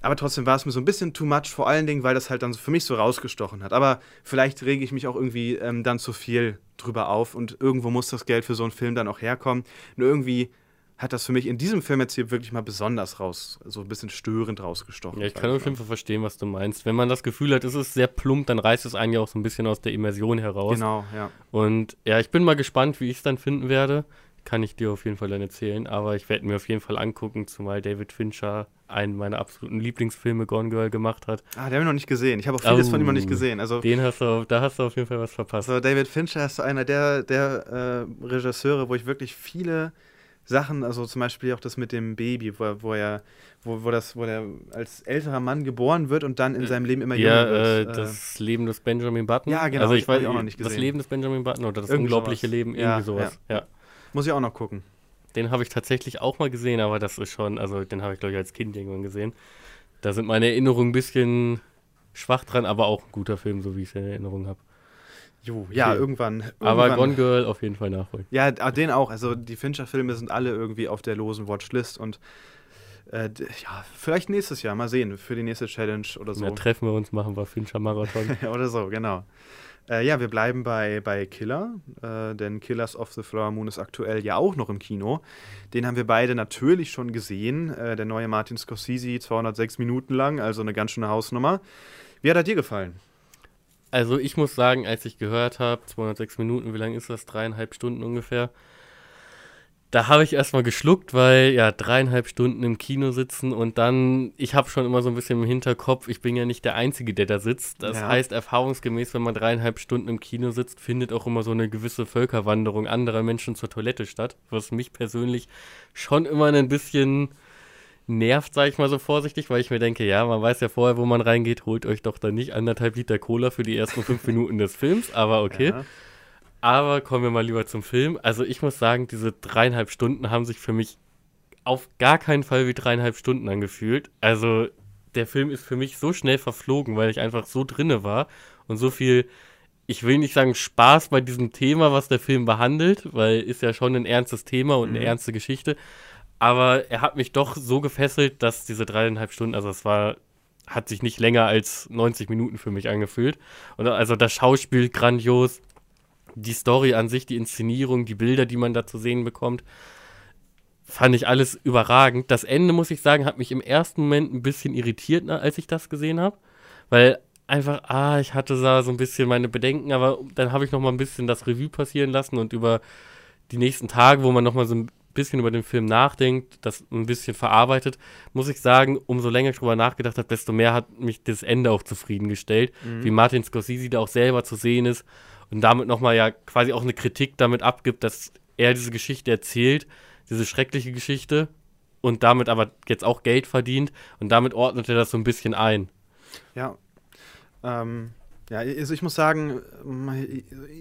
Aber trotzdem war es mir so ein bisschen too much, vor allen Dingen, weil das halt dann für mich so rausgestochen hat. Aber vielleicht rege ich mich auch irgendwie ähm, dann zu viel drüber auf und irgendwo muss das Geld für so einen Film dann auch herkommen. Nur irgendwie hat das für mich in diesem Film jetzt hier wirklich mal besonders raus, so ein bisschen störend rausgestochen. Ja, ich kann auf jeden Fall verstehen, was du meinst. Wenn man das Gefühl hat, es ist sehr plump, dann reißt es einen ja auch so ein bisschen aus der Immersion heraus. Genau, ja. Und ja, ich bin mal gespannt, wie ich es dann finden werde. Kann ich dir auf jeden Fall dann erzählen. Aber ich werde mir auf jeden Fall angucken, zumal David Fincher einen meiner absoluten Lieblingsfilme Gone Girl gemacht hat. Ah, den habe ich noch nicht gesehen. Ich habe auch vieles oh, von ihm noch nicht gesehen. Also, den hast du, da hast du auf jeden Fall was verpasst. Also David Fincher ist einer der, der äh, Regisseure, wo ich wirklich viele Sachen, also zum Beispiel auch das mit dem Baby, wo, wo er, wo, wo das, wo er als älterer Mann geboren wird und dann in seinem Leben immer ja, jünger wird. Äh, das Leben des Benjamin Button. Ja, genau. Also ich weiß auch noch nicht gesehen. Das Leben des Benjamin Button oder das Irgend unglaubliche sowas. Leben, irgendwie ja, sowas. Ja. ja. Muss ich auch noch gucken. Den habe ich tatsächlich auch mal gesehen, aber das ist schon, also den habe ich glaube ich als Kind irgendwann gesehen. Da sind meine Erinnerungen ein bisschen schwach dran, aber auch ein guter Film, so wie ich es in Erinnerung habe. Jo, ja, okay. irgendwann, irgendwann. Aber Gone Girl auf jeden Fall nachholen. Ja, ah, den auch. Also die Fincher-Filme sind alle irgendwie auf der losen Watchlist und äh, ja, vielleicht nächstes Jahr, mal sehen, für die nächste Challenge oder so. Ja, treffen wir uns, machen wir Fincher-Marathon. oder so, genau. Äh, ja, wir bleiben bei, bei Killer, äh, denn Killers of the Flower Moon ist aktuell ja auch noch im Kino. Den haben wir beide natürlich schon gesehen. Äh, der neue Martin Scorsese, 206 Minuten lang, also eine ganz schöne Hausnummer. Wie hat er dir gefallen? Also ich muss sagen, als ich gehört habe, 206 Minuten, wie lang ist das? Dreieinhalb Stunden ungefähr. Da habe ich erstmal geschluckt, weil ja dreieinhalb Stunden im Kino sitzen und dann, ich habe schon immer so ein bisschen im Hinterkopf, ich bin ja nicht der Einzige, der da sitzt. Das ja. heißt, erfahrungsgemäß, wenn man dreieinhalb Stunden im Kino sitzt, findet auch immer so eine gewisse Völkerwanderung anderer Menschen zur Toilette statt, was mich persönlich schon immer ein bisschen nervt, sage ich mal so vorsichtig, weil ich mir denke, ja, man weiß ja vorher, wo man reingeht, holt euch doch dann nicht anderthalb Liter Cola für die ersten fünf Minuten des Films, aber okay. Ja. Aber kommen wir mal lieber zum Film. Also ich muss sagen, diese dreieinhalb Stunden haben sich für mich auf gar keinen Fall wie dreieinhalb Stunden angefühlt. Also der Film ist für mich so schnell verflogen, weil ich einfach so drinne war und so viel, ich will nicht sagen Spaß bei diesem Thema, was der Film behandelt, weil ist ja schon ein ernstes Thema und eine mhm. ernste Geschichte. Aber er hat mich doch so gefesselt, dass diese dreieinhalb Stunden, also es war, hat sich nicht länger als 90 Minuten für mich angefühlt. Und also das Schauspiel grandios, die Story an sich, die Inszenierung, die Bilder, die man da zu sehen bekommt, fand ich alles überragend. Das Ende, muss ich sagen, hat mich im ersten Moment ein bisschen irritiert, als ich das gesehen habe. Weil einfach, ah, ich hatte da so ein bisschen meine Bedenken, aber dann habe ich noch mal ein bisschen das Revue passieren lassen und über die nächsten Tage, wo man noch mal so ein bisschen über den Film nachdenkt, das ein bisschen verarbeitet, muss ich sagen, umso länger ich drüber nachgedacht habe, desto mehr hat mich das Ende auch zufriedengestellt, mhm. wie Martin Scorsese da auch selber zu sehen ist und damit nochmal ja quasi auch eine Kritik damit abgibt, dass er diese Geschichte erzählt, diese schreckliche Geschichte und damit aber jetzt auch Geld verdient und damit ordnet er das so ein bisschen ein. Ja. Ähm, ja, also ich muss sagen,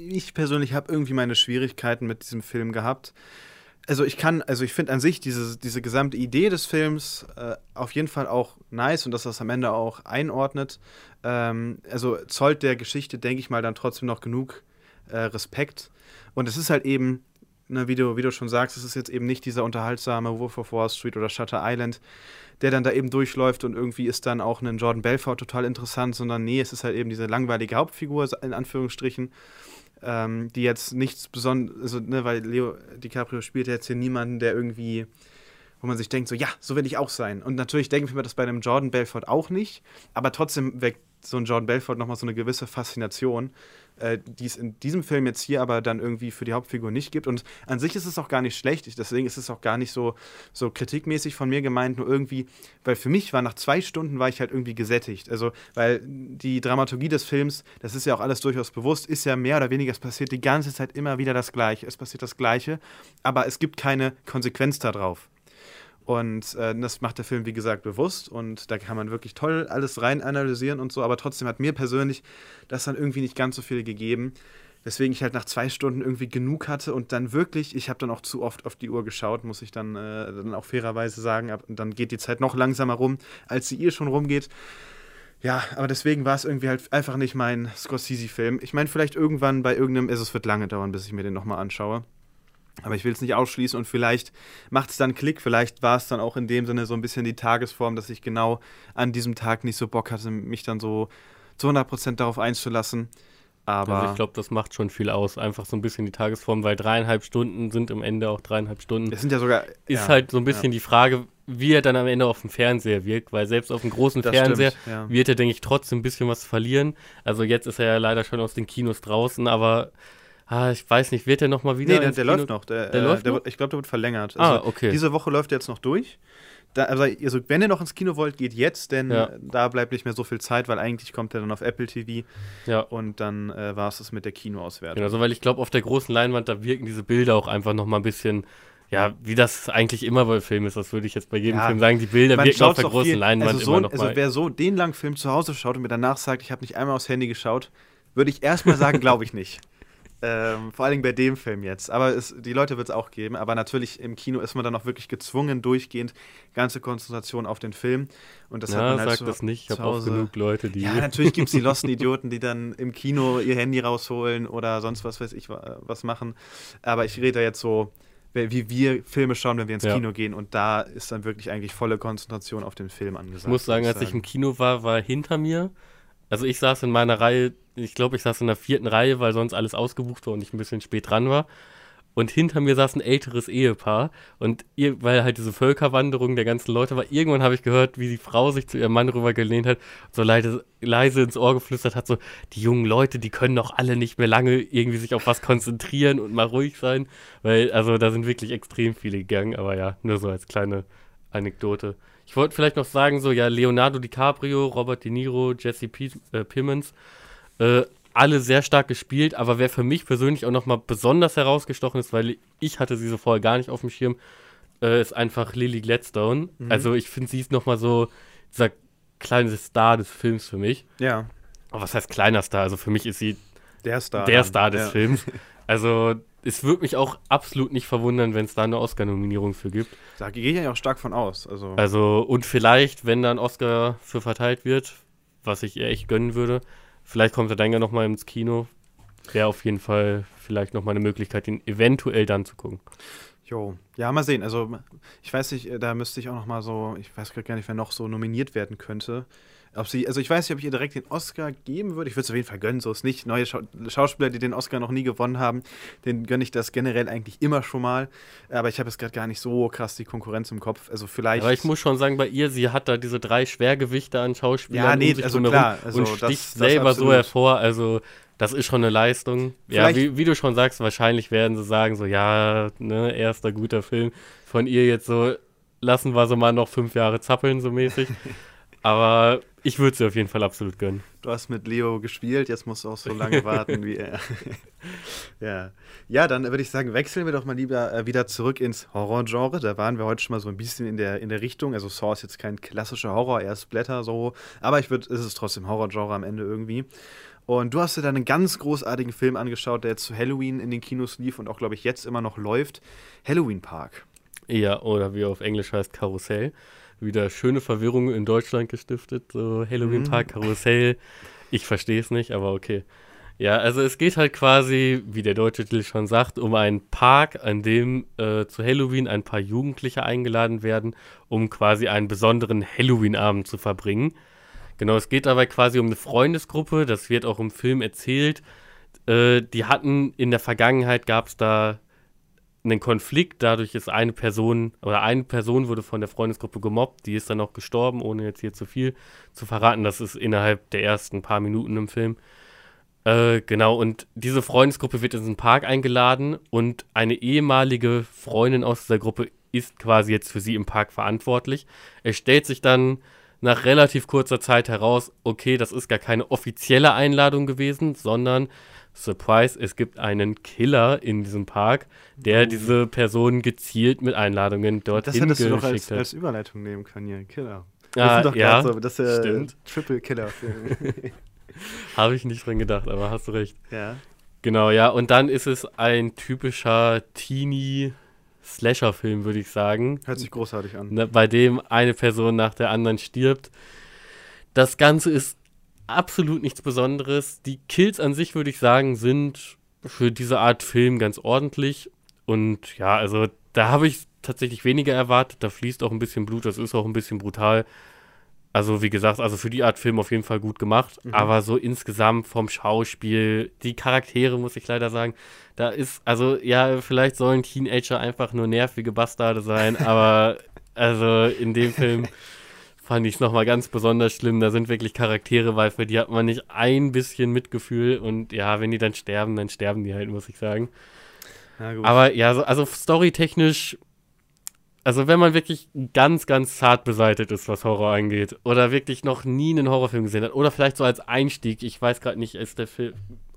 ich persönlich habe irgendwie meine Schwierigkeiten mit diesem Film gehabt also ich kann, also ich finde an sich diese, diese gesamte Idee des Films äh, auf jeden Fall auch nice und dass das am Ende auch einordnet. Ähm, also zollt der Geschichte, denke ich mal, dann trotzdem noch genug äh, Respekt. Und es ist halt eben, ne, wie, du, wie du schon sagst, es ist jetzt eben nicht dieser unterhaltsame Wolf of Wall Street oder Shutter Island, der dann da eben durchläuft und irgendwie ist dann auch ein Jordan Belfort total interessant, sondern nee, es ist halt eben diese langweilige Hauptfigur, in Anführungsstrichen ähm, die jetzt nichts Besonderes, also, ne, weil Leo DiCaprio spielt jetzt hier niemanden, der irgendwie, wo man sich denkt, so, ja, so will ich auch sein. Und natürlich denke ich mir das bei einem Jordan Belfort auch nicht, aber trotzdem weckt so ein Jordan Belfort nochmal so eine gewisse Faszination äh, die es in diesem Film jetzt hier aber dann irgendwie für die Hauptfigur nicht gibt. Und an sich ist es auch gar nicht schlecht. Ich, deswegen ist es auch gar nicht so, so kritikmäßig von mir gemeint, nur irgendwie, weil für mich war nach zwei Stunden war ich halt irgendwie gesättigt. Also, weil die Dramaturgie des Films, das ist ja auch alles durchaus bewusst, ist ja mehr oder weniger, es passiert die ganze Zeit immer wieder das Gleiche. Es passiert das Gleiche, aber es gibt keine Konsequenz darauf. Und äh, das macht der Film, wie gesagt, bewusst und da kann man wirklich toll alles rein analysieren und so, aber trotzdem hat mir persönlich das dann irgendwie nicht ganz so viel gegeben, weswegen ich halt nach zwei Stunden irgendwie genug hatte und dann wirklich, ich habe dann auch zu oft auf die Uhr geschaut, muss ich dann, äh, dann auch fairerweise sagen, und dann geht die Zeit noch langsamer rum, als sie ihr schon rumgeht. Ja, aber deswegen war es irgendwie halt einfach nicht mein Scorsese-Film. Ich meine, vielleicht irgendwann bei irgendeinem, es wird lange dauern, bis ich mir den nochmal anschaue. Aber ich will es nicht ausschließen und vielleicht macht es dann Klick. Vielleicht war es dann auch in dem Sinne so ein bisschen die Tagesform, dass ich genau an diesem Tag nicht so Bock hatte, mich dann so zu 100% darauf einzulassen. Aber also ich glaube, das macht schon viel aus. Einfach so ein bisschen die Tagesform, weil dreieinhalb Stunden sind am Ende auch dreieinhalb Stunden. es sind ja sogar. Ist ja, halt so ein bisschen ja. die Frage, wie er dann am Ende auf dem Fernseher wirkt, weil selbst auf dem großen Das Fernseher stimmt, ja. wird er, denke ich, trotzdem ein bisschen was verlieren. Also jetzt ist er ja leider schon aus den Kinos draußen, aber ah, ich weiß nicht, wird er nochmal wieder Nee, der, der läuft noch. Der, Der äh, läuft der, noch? Ich glaube, der wird verlängert. Ah, Also, okay. Diese Woche läuft er jetzt noch durch. Da, also, also, wenn ihr noch ins Kino wollt, geht jetzt, denn Ja. da bleibt nicht mehr so viel Zeit, weil eigentlich kommt er dann auf Apple TV Ja, und dann äh, war es das mit der Kinoauswertung. genau, so, weil ich glaube, auf der großen Leinwand, da wirken diese Bilder auch einfach nochmal ein bisschen, ja, wie das eigentlich immer bei Filmen ist, das würde ich jetzt bei jedem Ja, Film sagen, die Bilder wirken auf der großen viel- Leinwand also, so, immer nochmal. also wer so den langen Film zu Hause schaut und mir danach sagt, ich habe nicht einmal aufs Handy geschaut, würde ich erstmal sagen, glaube ich nicht. Ähm, vor allen Dingen bei dem Film jetzt. Aber es, die Leute wird es auch geben. Aber natürlich im Kino ist man dann auch wirklich gezwungen, durchgehend ganze Konzentration auf den Film. Und das hat ja, man halt sag zu, das nicht, ich habe auch genug Leute, die... Ja, natürlich gibt es die losten Idioten, die dann im Kino ihr Handy rausholen oder sonst was weiß ich wa- was machen. Aber ich rede da jetzt so, wie wir Filme schauen, wenn wir ins Ja. Kino gehen. Und da ist dann wirklich eigentlich volle Konzentration auf den Film angesagt. Ich muss sagen, als ich im Kino war, war hinter mir, also ich saß in meiner Reihe, ich glaube, ich saß in der vierten Reihe, weil sonst alles ausgebucht war und ich ein bisschen spät dran war. Und hinter mir saß ein älteres Ehepaar. Und ihr, weil halt diese Völkerwanderung der ganzen Leute war, irgendwann habe ich gehört, wie die Frau sich zu ihrem Mann rübergelehnt hat, so leise, leise ins Ohr geflüstert hat, so, die jungen Leute, die können doch alle nicht mehr lange irgendwie sich auf was konzentrieren und mal ruhig sein. Weil, also da sind wirklich extrem viele gegangen, aber ja, nur so als kleine Anekdote. Ich wollte vielleicht noch sagen, so, ja, Leonardo DiCaprio, Robert De Niro, Jesse P äh, Pimmons, äh, alle sehr stark gespielt, aber wer für mich persönlich auch nochmal besonders herausgestochen ist, weil ich hatte sie so vorher gar nicht auf dem Schirm, äh, ist einfach Lily Gladstone. Mhm. Also ich finde, sie ist nochmal so dieser kleine Star des Films für mich. Ja, Aber was heißt kleiner Star? Also für mich ist sie der Star. der. Star des ja. Films. Also es würde mich auch absolut nicht verwundern, wenn es da eine Oscar-Nominierung für gibt. Da gehe ich ja auch stark von aus. Also, Also, und vielleicht, wenn da ein Oscar für verteilt wird, was ich ihr echt gönnen würde, vielleicht kommt er dann ja nochmal ins Kino. Wäre auf jeden Fall vielleicht nochmal eine Möglichkeit, ihn eventuell dann zu gucken. jo. Ja, mal sehen. Also, ich weiß nicht, äh, da müsste ich auch noch mal so, ich weiß gar nicht, wer noch so nominiert werden könnte. Ob sie, also ich weiß nicht, ob ich ihr direkt den Oscar geben würde. Ich würde es auf jeden Fall gönnen, so ist nicht. Neue Schau Schauspieler, die den Oscar noch nie gewonnen haben, den gönne ich das generell eigentlich immer schon mal. Aber ich habe jetzt gerade gar nicht so krass die Konkurrenz im Kopf. Also vielleicht. Aber ich muss schon sagen, bei ihr, sie hat da diese drei Schwergewichte an Schauspielern Ja, nee, um also klar, also und das- sticht das selber so absolut. hervor. Also das ist schon eine Leistung. Ja, Vielleicht- wie, wie du schon sagst, wahrscheinlich werden sie sagen so, ja, ne, erster guter Film von ihr jetzt so, lassen wir sie mal noch fünf Jahre zappeln, so mäßig. Aber ich würde sie auf jeden Fall absolut gönnen. Du hast mit Leo gespielt, jetzt musst du auch so lange warten wie er. ja. ja, dann würde ich sagen, wechseln wir doch mal lieber äh, wieder zurück ins Horrorgenre. Da waren wir heute schon mal so ein bisschen in der, in der Richtung. Also Saw ist jetzt kein klassischer Horror, eher Splatter so. Aber ich würde, es ist trotzdem Horrorgenre am Ende irgendwie. Und du hast dir dann einen ganz großartigen Film angeschaut, der jetzt zu Halloween in den Kinos lief und auch, glaube ich, jetzt immer noch läuft. Halloween Park. Ja, oder wie auf Englisch heißt Karussell. Wieder schöne Verwirrung in Deutschland gestiftet. So Halloween Mhm. Park, Karussell. Ich verstehe es nicht, aber okay. Ja, also es geht halt quasi, wie der deutsche Titel schon sagt, um einen Park, an dem äh, zu Halloween ein paar Jugendliche eingeladen werden, um quasi einen besonderen Halloween-Abend zu verbringen. Genau, es geht dabei quasi um eine Freundesgruppe, das wird auch im Film erzählt. Äh, die hatten in der Vergangenheit gab es da einen Konflikt, dadurch ist eine Person oder eine Person wurde von der Freundesgruppe gemobbt, die ist dann auch gestorben, ohne jetzt hier zu viel zu verraten. Das ist innerhalb der ersten paar Minuten im Film. Äh, genau, und diese Freundesgruppe wird in diesen Park eingeladen und eine ehemalige Freundin aus dieser Gruppe ist quasi jetzt für sie im Park verantwortlich. Es stellt sich dann nach relativ kurzer Zeit heraus, okay, das ist gar keine offizielle Einladung gewesen, sondern Surprise, es gibt einen Killer in diesem Park, der Oh. diese Person gezielt mit Einladungen Das dorthin hättest du doch geschickt als, hat. als Überleitung nehmen können hier. Killer. Ah, sind doch ja, so, das ist stimmt. Triple Killer. Habe ich nicht dran gedacht, aber hast du recht. ja. Genau, ja, und dann ist es ein typischer Teenie-Slasher-Film, würde ich sagen. Hört sich großartig an. ne, bei dem eine Person nach der anderen stirbt. Das Ganze ist absolut nichts Besonderes. Die Kills an sich, würde ich sagen, sind für diese Art Film ganz ordentlich. Und ja, also da habe ich tatsächlich weniger erwartet. Da fließt auch ein bisschen Blut, das ist auch ein bisschen brutal. Also wie gesagt, also für die Art Film auf jeden Fall gut gemacht, mhm. aber so insgesamt vom Schauspiel, die Charaktere muss ich leider sagen, da ist, also ja, vielleicht sollen Teenager einfach nur nervige Bastarde sein, aber also in dem Film fand ich es nochmal ganz besonders schlimm. Da sind wirklich Charaktere weil für die hat man nicht ein bisschen Mitgefühl und ja, wenn die dann sterben, dann sterben die halt, muss ich sagen. Aber ja, so, also storytechnisch also wenn man wirklich ganz, ganz zart beseitigt ist, was Horror angeht, oder wirklich noch nie einen Horrorfilm gesehen hat, oder vielleicht so als Einstieg, ich weiß gerade nicht, ist der Film,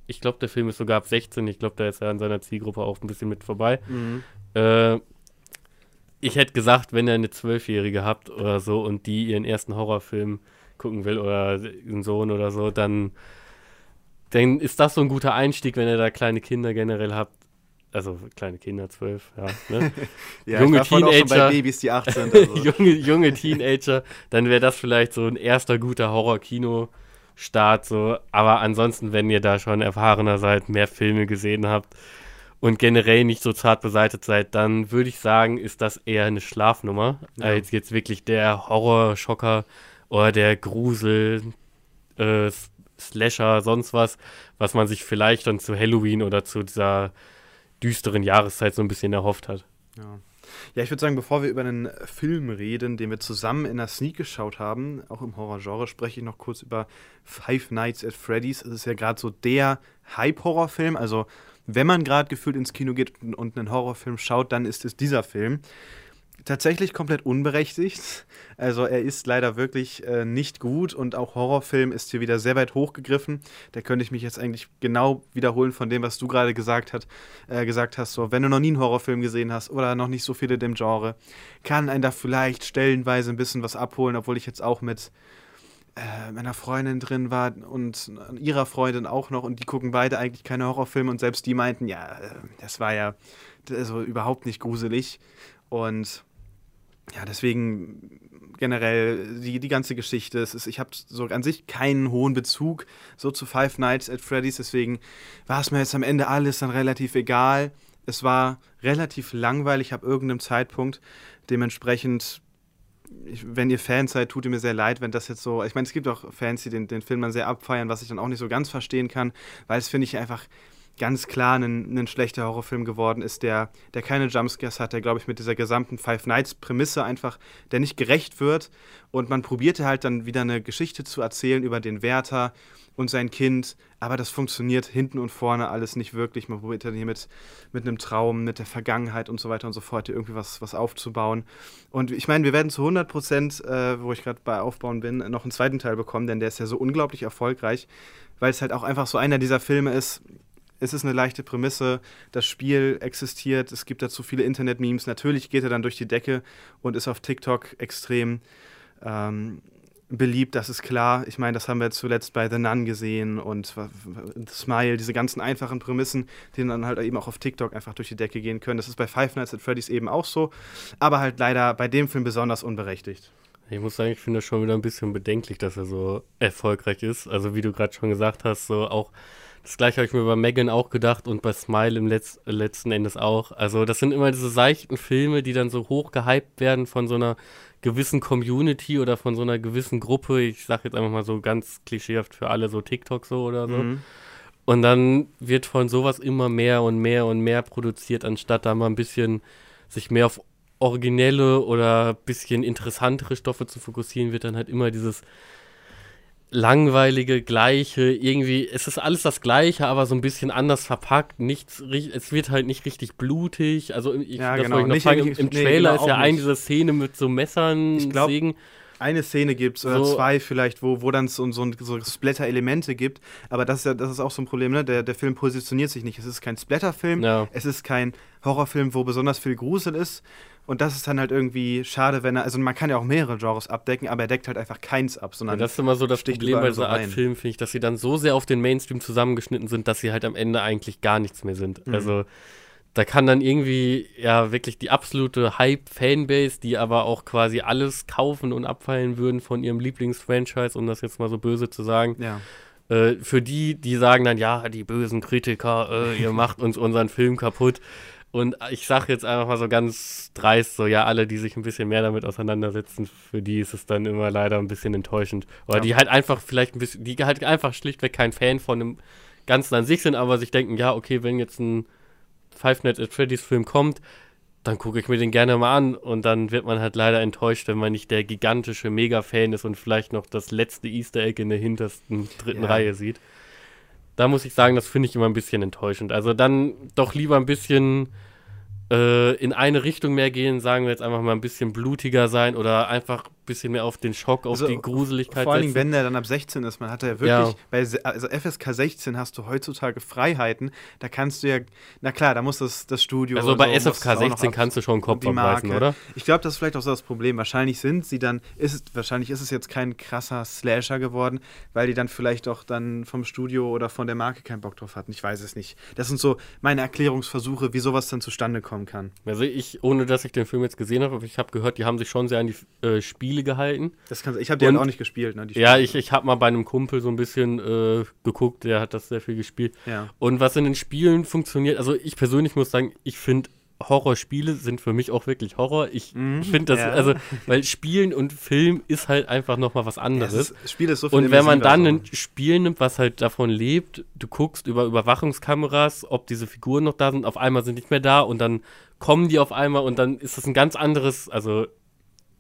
ich glaube, der Film ist sogar ab 16, ich glaube, da ist er an seiner Zielgruppe auch ein bisschen mit vorbei. Mhm. Äh, ich hätte gesagt, wenn ihr eine Zwölfjährige habt oder so und die ihren ersten Horrorfilm gucken will oder einen Sohn oder so, dann, dann ist das so ein guter Einstieg, wenn ihr da kleine Kinder generell habt also kleine Kinder, zwölf, ja. Ne? ja junge Teenager. Babys, die acht sind. Also. junge, junge Teenager, dann wäre das vielleicht so ein erster guter Horror-Kino-Start. So. Aber ansonsten, wenn ihr da schon erfahrener seid, mehr Filme gesehen habt und generell nicht so zart beseitigt seid, dann würde ich sagen, ist das eher eine Schlafnummer, ja. als jetzt wirklich der Horror-Schocker oder der Grusel, äh, Slasher, sonst was, was man sich vielleicht dann zu Halloween oder zu dieser düsteren Jahreszeit so ein bisschen erhofft hat. Ja. Ja, ich würde sagen, bevor wir über einen Film reden, den wir zusammen in der Sneak geschaut haben, auch im Horrorgenre, spreche ich noch kurz über Five Nights at Freddy's. Es ist ja gerade so der Hype-Horrorfilm. Also, wenn man gerade gefühlt ins Kino geht und einen Horrorfilm schaut, dann ist es dieser Film tatsächlich komplett unberechtigt. Also er ist leider wirklich äh, nicht gut und auch Horrorfilm ist hier wieder sehr weit hochgegriffen. Da könnte ich mich jetzt eigentlich genau wiederholen von dem, was du gerade gesagt, äh, gesagt hast. So, wenn du noch nie einen Horrorfilm gesehen hast oder noch nicht so viele dem Genre, kann einen da vielleicht stellenweise ein bisschen was abholen, obwohl ich jetzt auch mit äh, meiner Freundin drin war und ihrer Freundin auch noch und die gucken beide eigentlich keine Horrorfilme und selbst die meinten, ja, äh, das war ja also überhaupt nicht gruselig. Und ja, deswegen generell die, die ganze Geschichte. Es ist, ich habe so an sich keinen hohen Bezug so zu Five Nights at Freddy's, deswegen war es mir jetzt am Ende alles dann relativ egal. Es war relativ langweilig ab irgendeinem Zeitpunkt. Dementsprechend, ich, wenn ihr Fans seid, tut ihr mir sehr leid, wenn das jetzt so. Ich meine, es gibt auch Fans, die den, den Film dann sehr abfeiern, was ich dann auch nicht so ganz verstehen kann, weil es finde ich einfach ganz klar ein, ein schlechter Horrorfilm geworden ist, der, der keine Jumpscares hat, der, glaube ich, mit dieser gesamten Five Nights-Prämisse einfach, der nicht gerecht wird. Und man probierte halt dann wieder eine Geschichte zu erzählen über den Wärter und sein Kind, aber das funktioniert hinten und vorne alles nicht wirklich. Man probiert dann hier mit, mit einem Traum, mit der Vergangenheit und so weiter und so fort irgendwie was, was aufzubauen. Und ich meine, wir werden zu 100 Prozent, äh, wo ich gerade bei Aufbauen bin, noch einen zweiten Teil bekommen, denn der ist ja so unglaublich erfolgreich, weil es halt auch einfach so einer dieser Filme ist, es ist eine leichte Prämisse, das Spiel existiert, es gibt dazu viele Internet-Memes. Natürlich geht er dann durch die Decke und ist auf TikTok extrem ähm, beliebt, das ist klar. Ich meine, das haben wir zuletzt bei The Nun gesehen und Smile, diese ganzen einfachen Prämissen, die dann halt eben auch auf TikTok einfach durch die Decke gehen können. Das ist bei Five Nights at Freddy's eben auch so, aber halt leider bei dem Film besonders unberechtigt. Ich muss sagen, ich finde das schon wieder ein bisschen bedenklich, dass er so erfolgreich ist. Also wie du gerade schon gesagt hast, so auch das gleiche habe ich mir bei Megan auch gedacht und bei Smile im Letz letzten Endes auch. Also das sind immer diese seichten Filme, die dann so hoch gehypt werden von so einer gewissen Community oder von so einer gewissen Gruppe. Ich sage jetzt einfach mal so ganz klischeehaft für alle so TikTok so oder so. Mhm. Und dann wird von sowas immer mehr und mehr und mehr produziert, anstatt da mal ein bisschen sich mehr auf originelle oder ein bisschen interessantere Stoffe zu fokussieren, wird dann halt immer dieses langweilige, gleiche, irgendwie, es ist alles das gleiche, aber so ein bisschen anders verpackt. Nichts, es wird halt nicht richtig blutig. Also ich, ja, genau. ich noch sagen, im, im, Trailer nee, genau, ist ja eine dieser Szene mit so Messern, ich glaub, Sägen. Eine Szene gibt es, oder so, zwei vielleicht, wo, wo dann so, so, so Splatter-Elemente gibt. Aber das ist ja, das ist auch so ein Problem, ne? Der, der Film positioniert sich nicht. Es ist kein Splatter-Film, ja. es ist kein Horrorfilm, wo besonders viel Grusel ist. Und das ist dann halt irgendwie schade, wenn er, also man kann ja auch mehrere Genres abdecken, aber er deckt halt einfach keins ab, sondern. Ja, das ist immer so das Problem bei dieser Art rein. Film, finde ich, dass sie dann so sehr auf den Mainstream zusammengeschnitten sind, dass sie halt am Ende eigentlich gar nichts mehr sind. Mhm. Also da kann dann irgendwie ja wirklich die absolute Hype-Fanbase, die aber auch quasi alles kaufen und abfallen würden von ihrem Lieblingsfranchise, um das jetzt mal so böse zu sagen. Ja. Äh, für die, die sagen dann, ja, die bösen Kritiker, äh, ihr macht uns unseren Film kaputt Und ich sage jetzt einfach mal so ganz dreist, so ja, alle, die sich ein bisschen mehr damit auseinandersetzen, für die ist es dann immer leider ein bisschen enttäuschend. Oder ja. die halt einfach vielleicht ein bisschen, die halt einfach schlichtweg kein Fan von dem Ganzen an sich sind, aber sich denken, ja, okay, wenn jetzt ein Five Nights at Freddy's Film kommt, dann gucke ich mir den gerne mal an und dann wird man halt leider enttäuscht, wenn man nicht der gigantische Mega-Fan ist und vielleicht noch das letzte Easter Egg in der hintersten dritten ja. Reihe sieht. Da muss ich sagen, das finde ich immer ein bisschen enttäuschend. Also dann doch lieber ein bisschen äh, in eine Richtung mehr gehen, sagen wir jetzt einfach mal ein bisschen blutiger sein oder einfach ein bisschen mehr auf den Schock, auf also die Gruseligkeit. Vor allen Dingen, wenn der dann ab 16 ist, man hat ja wirklich, ja. bei also FSK 16 hast du heutzutage Freiheiten, da kannst du ja, na klar, da muss das, das Studio. Also bei so, SFK 16 kannst du schon einen Kopf abreißen, oder? Ich glaube, das ist vielleicht auch so das Problem. Wahrscheinlich sind sie dann, ist wahrscheinlich ist es jetzt kein krasser Slasher geworden, weil die dann vielleicht auch dann vom Studio oder von der Marke keinen Bock drauf hatten. Ich weiß es nicht. Das sind so meine Erklärungsversuche, wie sowas dann zustande kommen kann. Also ich, ohne dass ich den Film jetzt gesehen habe, ich habe gehört, die haben sich schon sehr an die äh, Spiele gehalten. Das kann, ich habe die halt auch nicht gespielt. Ne, ja, ich, ich habe mal bei einem Kumpel so ein bisschen äh, geguckt, der hat das sehr viel gespielt. Ja. Und was in den Spielen funktioniert, also ich persönlich muss sagen, ich finde Horrorspiele sind für mich auch wirklich Horror. Ich mhm, finde das, ja. also, weil Spielen und Film ist halt einfach nochmal was anderes. Ja, ist, Spiel ist so viel Und wenn man dann ein Spiel nimmt, was halt davon lebt, du guckst über Überwachungskameras, ob diese Figuren noch da sind, auf einmal sind nicht mehr da und dann kommen die auf einmal und dann ist das ein ganz anderes, also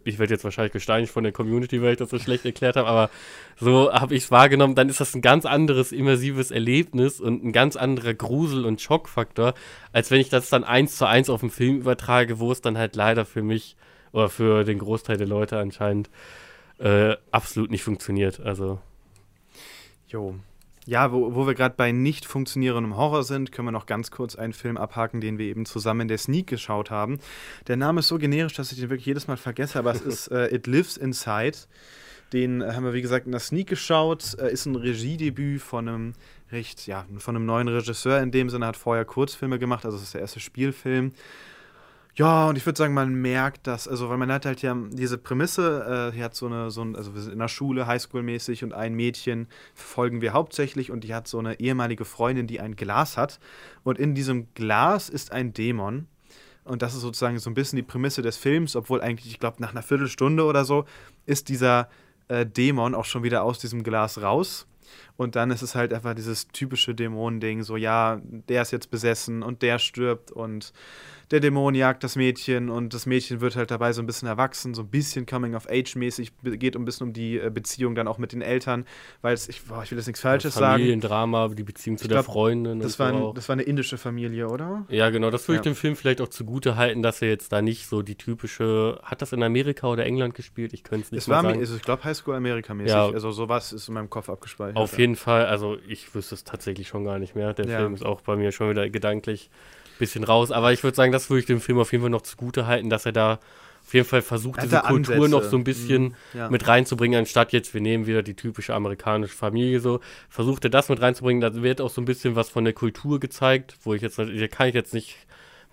ich werde jetzt wahrscheinlich gesteinigt von der Community, weil ich das so schlecht erklärt habe, aber so habe ich es wahrgenommen, dann ist das ein ganz anderes immersives Erlebnis und ein ganz anderer Grusel- und Schockfaktor, als wenn ich das dann eins zu eins auf den Film übertrage, wo es dann halt leider für mich oder für den Großteil der Leute anscheinend äh, absolut nicht funktioniert. Also. Jo, ja, wo, wo wir gerade bei nicht funktionierendem Horror sind, können wir noch ganz kurz einen Film abhaken, den wir eben zusammen in der Sneak geschaut haben. Der Name ist so generisch, dass ich den wirklich jedes Mal vergesse, aber es ist äh, It Lives Inside. Den äh, haben wir, wie gesagt, in der Sneak geschaut. Äh, ist ein Regiedebüt von einem recht, ja, von einem neuen Regisseur in dem Sinne, hat vorher Kurzfilme gemacht, also es ist der erste Spielfilm. Ja, und ich würde sagen, man merkt das, also weil man hat halt ja diese Prämisse, äh, hier hat so eine, so ein, also wir sind in der Schule, Highschool-mäßig und ein Mädchen verfolgen wir hauptsächlich und die hat so eine ehemalige Freundin, die ein Glas hat und in diesem Glas ist ein Dämon und das ist sozusagen so ein bisschen die Prämisse des Films, obwohl eigentlich, ich glaube, nach einer Viertelstunde oder so ist dieser äh, Dämon auch schon wieder aus diesem Glas raus. Und dann ist es halt einfach dieses typische Dämonending, so ja, der ist jetzt besessen und der stirbt und der Dämon jagt das Mädchen und das Mädchen wird halt dabei so ein bisschen erwachsen, so ein bisschen Coming-of-Age-mäßig, geht ein bisschen um die äh, Beziehung dann auch mit den Eltern, weil es, ich, boah, ich will jetzt nichts Falsches sagen. Familiendrama, die Beziehung zu glaub, der Freundin. Das, war ein, das war eine indische Familie, oder? Ja, genau, das würde ja. ich dem Film vielleicht auch zugute halten, dass er jetzt da nicht so die typische, hat das in Amerika oder England gespielt? Ich könnte es nicht es war, sagen. Also ich glaube Highschool Amerika-mäßig, ja. also sowas ist in meinem Kopf abgespeichert. Auf jeden Fall, also ich wüsste es tatsächlich schon gar nicht mehr. Der ja. Film ist auch bei mir schon wieder gedanklich bisschen raus. Aber ich würde sagen, das würde ich dem Film auf jeden Fall noch zugute halten, dass er da auf jeden Fall versucht, diese Kultur Ansätze. noch so ein bisschen mhm, ja. mit reinzubringen, anstatt jetzt, wir nehmen wieder die typische amerikanische Familie so, versucht er das mit reinzubringen, da wird auch so ein bisschen was von der Kultur gezeigt, wo ich jetzt, hier kann ich jetzt nicht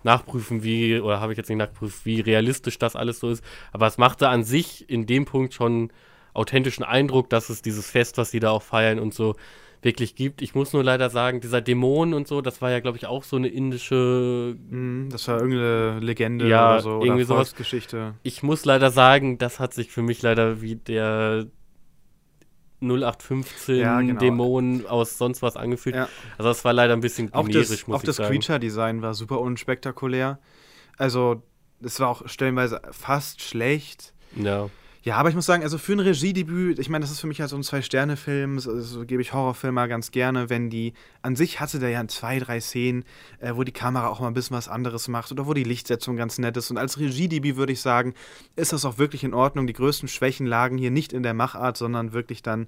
nachprüfen, wie, oder habe ich jetzt nicht nachgeprüft, wie realistisch das alles so ist, aber es machte an sich in dem Punkt schon authentischen Eindruck, dass es dieses Fest, was sie da auch feiern und so, wirklich gibt. Ich muss nur leider sagen, dieser Dämon und so, das war ja, glaube ich, auch so eine indische. Mhm, das war irgendeine Legende ja, oder so. Irgendwie oder Volksgeschichte. Ich muss leider sagen, das hat sich für mich leider wie der 0815 ja, genau. Dämon aus sonst was angefühlt. Ja. Also das war leider ein bisschen generisch, das, muss auch ich sagen. Auch das Creature-Design war super unspektakulär. Also es war auch stellenweise fast schlecht. Ja. Ja, aber ich muss sagen, also für ein Regiedebüt, ich meine, das ist für mich halt so ein Zwei-Sterne-Film, so, so gebe ich Horrorfilme ganz gerne, wenn die, an sich hatte der ja zwei, drei Szenen, äh, wo die Kamera auch mal ein bisschen was anderes macht oder wo die Lichtsetzung ganz nett ist. Und als Regiedebüt würde ich sagen, ist das auch wirklich in Ordnung. Die größten Schwächen lagen hier nicht in der Machart, sondern wirklich dann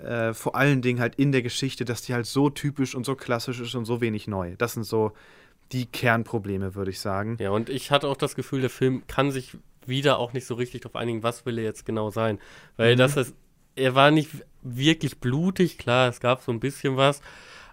äh, vor allen Dingen halt in der Geschichte, dass die halt so typisch und so klassisch ist und so wenig neu. Das sind so die Kernprobleme, würde ich sagen. Ja, und ich hatte auch das Gefühl, der Film kann sich wieder auch nicht so richtig darauf einigen, was will er jetzt genau sein. Weil mhm. das ist, er war nicht wirklich blutig, klar, es gab so ein bisschen was,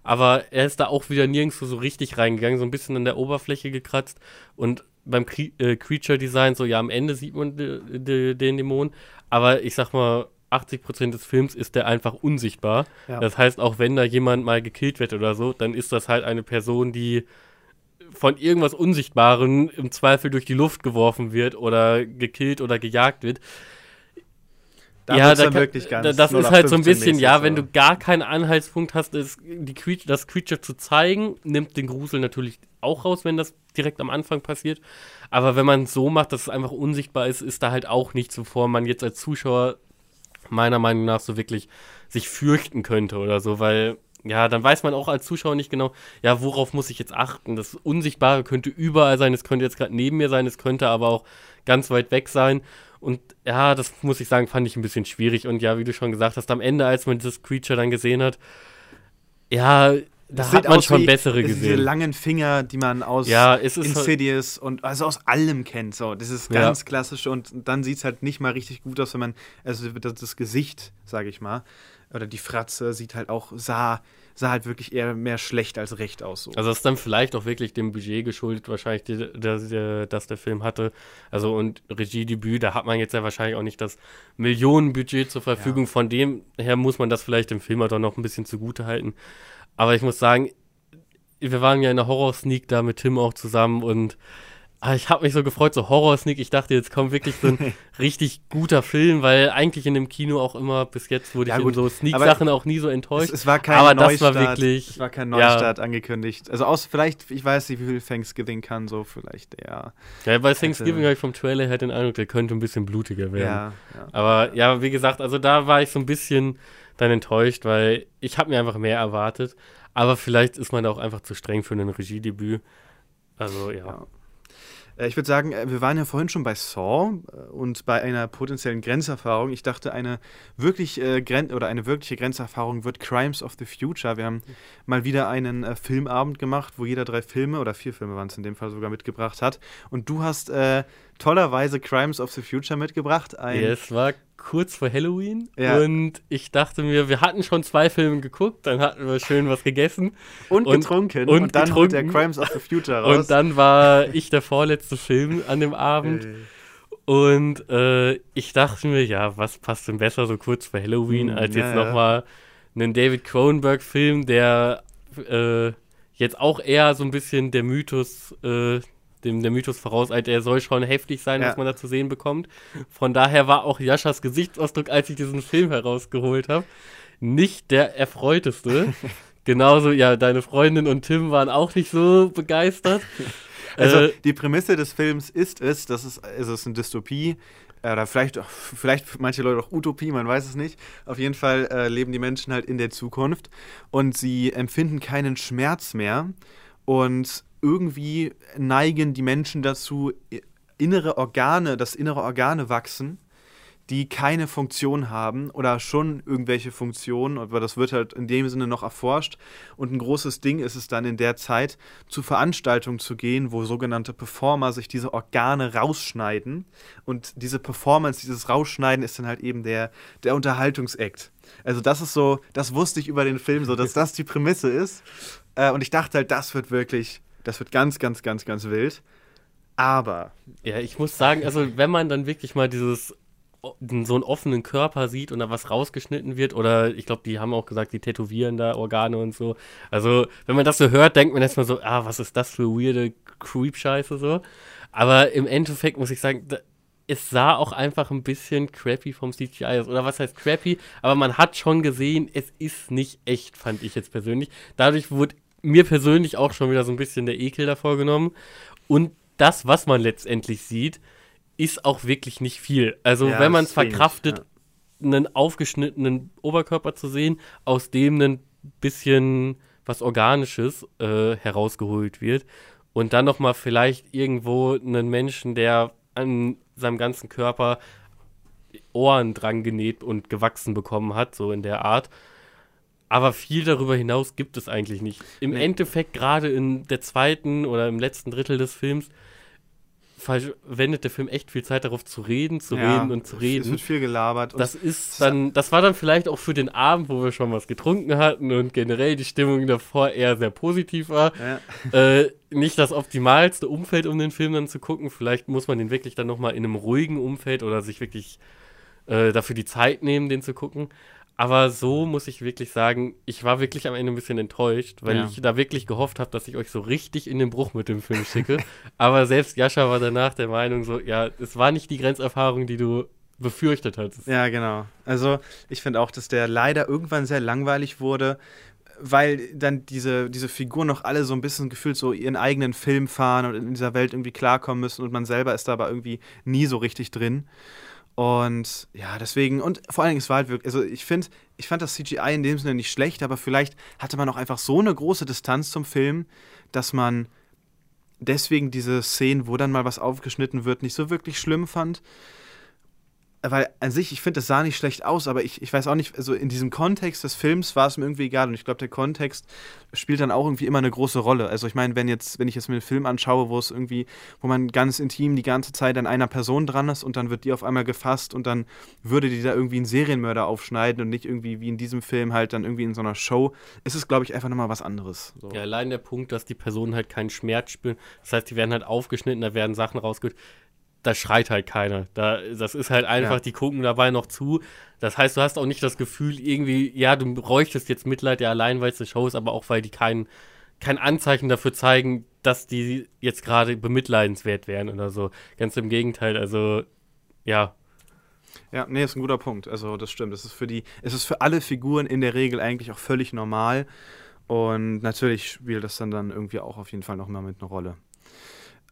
aber er ist da auch wieder nirgendwo so richtig reingegangen, so ein bisschen an der Oberfläche gekratzt und beim Cre äh, Creature Design, so ja, am Ende sieht man den Dämon, aber ich sag mal, 80% des Films ist der einfach unsichtbar. Ja. Das heißt, auch wenn da jemand mal gekillt wird oder so, dann ist das halt eine Person, die von irgendwas Unsichtbarem im Zweifel durch die Luft geworfen wird oder gekillt oder gejagt wird. Da ja, da kann, wirklich ganz da- das 0 ist halt so ein 15 bisschen, ja, so. wenn du gar keinen Anhaltspunkt hast, ist die Creature, das Creature zu zeigen, nimmt den Grusel natürlich auch raus, wenn das direkt am Anfang passiert. Aber wenn man es so macht, dass es einfach unsichtbar ist, ist da halt auch nichts, wovor man jetzt als Zuschauer meiner Meinung nach so wirklich sich fürchten könnte oder so, weil ja, dann weiß man auch als Zuschauer nicht genau, ja, worauf muss ich jetzt achten? Das Unsichtbare könnte überall sein, es könnte jetzt gerade neben mir sein, es könnte aber auch ganz weit weg sein. Und ja, das muss ich sagen, fand ich ein bisschen schwierig. Und ja, wie du schon gesagt hast, am Ende, als man dieses Creature dann gesehen hat, ja, da Es hat man schon wie bessere Diese gesehen. langen Finger, die man aus Ja, es ist halt- Insidious und also aus allem kennt. So, das ist Ja. ganz klassisch und dann sieht es halt nicht mal richtig gut aus, wenn man, also das, das Gesicht, sage ich mal, oder die Fratze sieht halt auch, sah, sah halt wirklich eher mehr schlecht als recht aus. So. Also das ist dann vielleicht auch wirklich dem Budget geschuldet, wahrscheinlich, die, das, der, das der Film hatte. Also und Regiedebüt, da hat man jetzt ja wahrscheinlich auch nicht das Millionenbudget zur Verfügung. Von dem her muss man das vielleicht dem Film halt auch noch ein bisschen zugute halten. Aber ich muss sagen, wir waren ja in der Horror-Sneak da mit Tim auch zusammen und ah, ich habe mich so gefreut, so Horror-Sneak. Ich dachte, jetzt kommt wirklich so ein richtig guter Film, weil eigentlich in dem Kino auch immer bis jetzt wurde Ja, ich gut, in so Sneak-Sachen auch nie so es, enttäuscht. es war kein aber Neustart. das war wirklich. es war kein ja. Neustart angekündigt. Also aus vielleicht, ich weiß nicht, wie viel Thanksgiving kann, so vielleicht eher. Ja, bei Thanksgiving habe ich vom Trailer her den Eindruck, der könnte ein bisschen blutiger werden. Ja, ja. Aber ja, wie gesagt, also da war ich so ein bisschen dann enttäuscht, weil ich habe mir einfach mehr erwartet. Aber vielleicht ist man da auch einfach zu streng für ein Regiedebüt. Also ja. Ja. Äh, Ich würde sagen, äh, wir waren ja vorhin schon bei Saw äh, und bei einer potenziellen Grenzerfahrung. Ich dachte, eine wirklich äh, Gren oder eine wirkliche Grenzerfahrung wird Crimes of the Future. Wir haben mal wieder einen äh, Filmabend gemacht, wo jeder drei Filme oder vier Filme waren es in dem Fall sogar mitgebracht hat. Und du hast äh, tollerweise Crimes of the Future mitgebracht. Ein, Es war kurz vor Halloween Ja. und ich dachte mir, wir hatten schon zwei Filme geguckt, dann hatten wir schön was gegessen und, und- getrunken. und Und, dann holt der getrunken. Crimes of the Future raus. und dann war ich der vorletzte Film an dem Abend Und äh, ich dachte mir, ja, was passt denn besser so kurz vor Halloween, Hm, als ja, jetzt ja. nochmal einen David Cronenberg-Film, der äh, jetzt auch eher so ein bisschen der Mythos, äh, dem der Mythos vorauseilt, er soll schon heftig sein, Ja. was man da zu sehen bekommt. Von daher war auch Jaschas Gesichtsausdruck, als ich diesen Film herausgeholt habe, nicht der erfreuteste. Genauso, ja, deine Freundin und Tim waren auch nicht so begeistert. Also Äh, die Prämisse des Films ist es, dass es, es ist eine Dystopie, äh, oder vielleicht, vielleicht für manche Leute auch Utopie, man weiß es nicht. Auf jeden Fall äh, leben die Menschen halt in der Zukunft und sie empfinden keinen Schmerz mehr und irgendwie neigen die Menschen dazu, innere Organe, dass innere Organe wachsen, die keine Funktion haben oder schon irgendwelche Funktionen, aber das wird halt in dem Sinne noch erforscht. Und ein großes Ding ist es dann in der Zeit, zu Veranstaltungen zu gehen, wo sogenannte Performer sich diese Organe rausschneiden. Und diese Performance, dieses Rausschneiden ist dann halt eben der, der Unterhaltungsakt. Also das ist so, das wusste ich über den Film so, dass das die Prämisse ist. Äh, und ich dachte halt, das wird wirklich, das wird ganz, ganz, ganz, ganz wild. Aber Ja, ich muss sagen, also wenn man dann wirklich mal dieses so einen offenen Körper sieht und da was rausgeschnitten wird oder ich glaube, die haben auch gesagt, die tätowieren da Organe und so. Also, wenn man das so hört, denkt man erstmal so, ah, was ist das für weirde Creep-Scheiße so. Aber im Endeffekt muss ich sagen, es sah auch einfach ein bisschen crappy vom CGI aus. Oder was heißt crappy? Aber man hat schon gesehen, es ist nicht echt, fand ich jetzt persönlich. Dadurch wurde mir persönlich auch schon wieder so ein bisschen der Ekel davor genommen. Und das, was man letztendlich sieht, ist auch wirklich nicht viel. Also, Ja, wenn man es verkraftet, einen aufgeschnittenen Oberkörper zu sehen, aus dem ein bisschen was Organisches äh, herausgeholt wird und dann nochmal vielleicht irgendwo einen Menschen, der an seinem ganzen Körper Ohren dran genäht und gewachsen bekommen hat, so in der Art. Aber viel darüber hinaus gibt es eigentlich nicht. Im Nee. Endeffekt, gerade in der zweiten oder im letzten Drittel des Films, verwendet der Film echt viel Zeit darauf zu reden, zu ja, reden und zu Es reden. wird viel gelabert. Das ist dann, das war dann vielleicht auch für den Abend, wo wir schon was getrunken hatten und generell die Stimmung davor eher sehr positiv war. ja. äh, nicht das optimalste Umfeld, um den Film dann zu gucken. Vielleicht muss man den wirklich dann nochmal in einem ruhigen Umfeld oder sich wirklich äh, dafür die Zeit nehmen, den zu gucken. Aber so muss ich wirklich sagen, ich war wirklich am Ende ein bisschen enttäuscht, weil Ja. ich da wirklich gehofft habe, dass ich euch so richtig in den Bruch mit dem Film schicke. Aber selbst Jascha war danach der Meinung, so, ja, es war nicht die Grenzerfahrung, die du befürchtet hattest. Ja, genau. Also ich finde auch, dass der leider irgendwann sehr langweilig wurde, weil dann diese, diese Figuren noch alle so ein bisschen gefühlt so ihren eigenen Film fahren und in dieser Welt irgendwie klarkommen müssen und man selber ist da aber irgendwie nie so richtig drin. Und ja, deswegen, und vor allen Dingen, es war halt wirklich, also ich finde, ich fand das CGI in dem Sinne nicht schlecht, aber vielleicht hatte man auch einfach so eine große Distanz zum Film, dass man deswegen diese Szenen, wo dann mal was aufgeschnitten wird, nicht so wirklich schlimm fand weil an sich, ich finde, das sah nicht schlecht aus, aber ich, ich weiß auch nicht, also in diesem Kontext des Films war es mir irgendwie egal und ich glaube, der Kontext spielt dann auch irgendwie immer eine große Rolle. Also ich meine, wenn jetzt, wenn ich jetzt mir einen Film anschaue, wo es irgendwie, wo man ganz intim die ganze Zeit an einer Person dran ist und dann wird die auf einmal gefasst und dann würde die da irgendwie einen Serienmörder aufschneiden und nicht irgendwie wie in diesem Film halt dann irgendwie in so einer Show, ist es, glaube ich, einfach nochmal was anderes. So. Ja, allein der Punkt, dass die Personen halt keinen Schmerz spüren. Das heißt, die werden halt aufgeschnitten, da werden Sachen rausgeholt. Da schreit halt keiner. Da, das ist halt einfach, Ja. die gucken dabei noch zu. Das heißt, du hast auch nicht das Gefühl, irgendwie, ja, du bräuchtest jetzt Mitleid, ja, allein weil es eine Show ist, aber auch weil die kein, kein Anzeichen dafür zeigen, dass die jetzt gerade bemitleidenswert wären oder so. Ganz im Gegenteil, also, ja, Ja, nee, ist ein guter Punkt. Also das stimmt. Es ist für die, es ist für alle Figuren in der Regel eigentlich auch völlig normal. Und natürlich spielt das dann, dann irgendwie auch auf jeden Fall nochmal mit einer Rolle.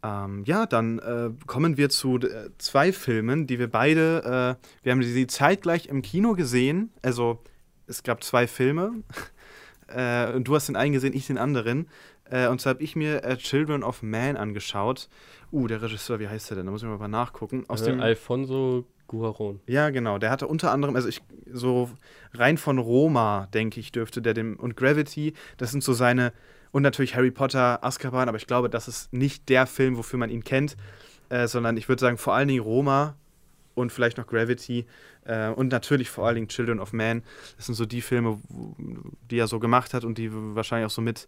Ähm, ja, dann äh, kommen wir zu äh, zwei Filmen, die wir beide, äh, wir haben sie zeitgleich im Kino gesehen. Also es gab zwei Filme. äh, und du hast den einen gesehen, ich den anderen. Äh, und zwar habe ich mir Children of Man angeschaut. Uh, der Regisseur, wie heißt der denn? Da muss ich mal nachgucken. Aus Aus dem, Alfonso Guaron. ja, genau. Der hatte unter anderem, also ich so rein von Roma, denke ich, dürfte der dem und Gravity, das sind so seine und natürlich Harry Potter, Azkaban, aber ich glaube, das ist nicht der Film, wofür man ihn kennt, äh, sondern ich würde sagen vor allen Dingen Roma und vielleicht noch Gravity äh, und natürlich vor allen Dingen Children of Man. Das sind so die Filme, die er so gemacht hat und die wahrscheinlich auch so mit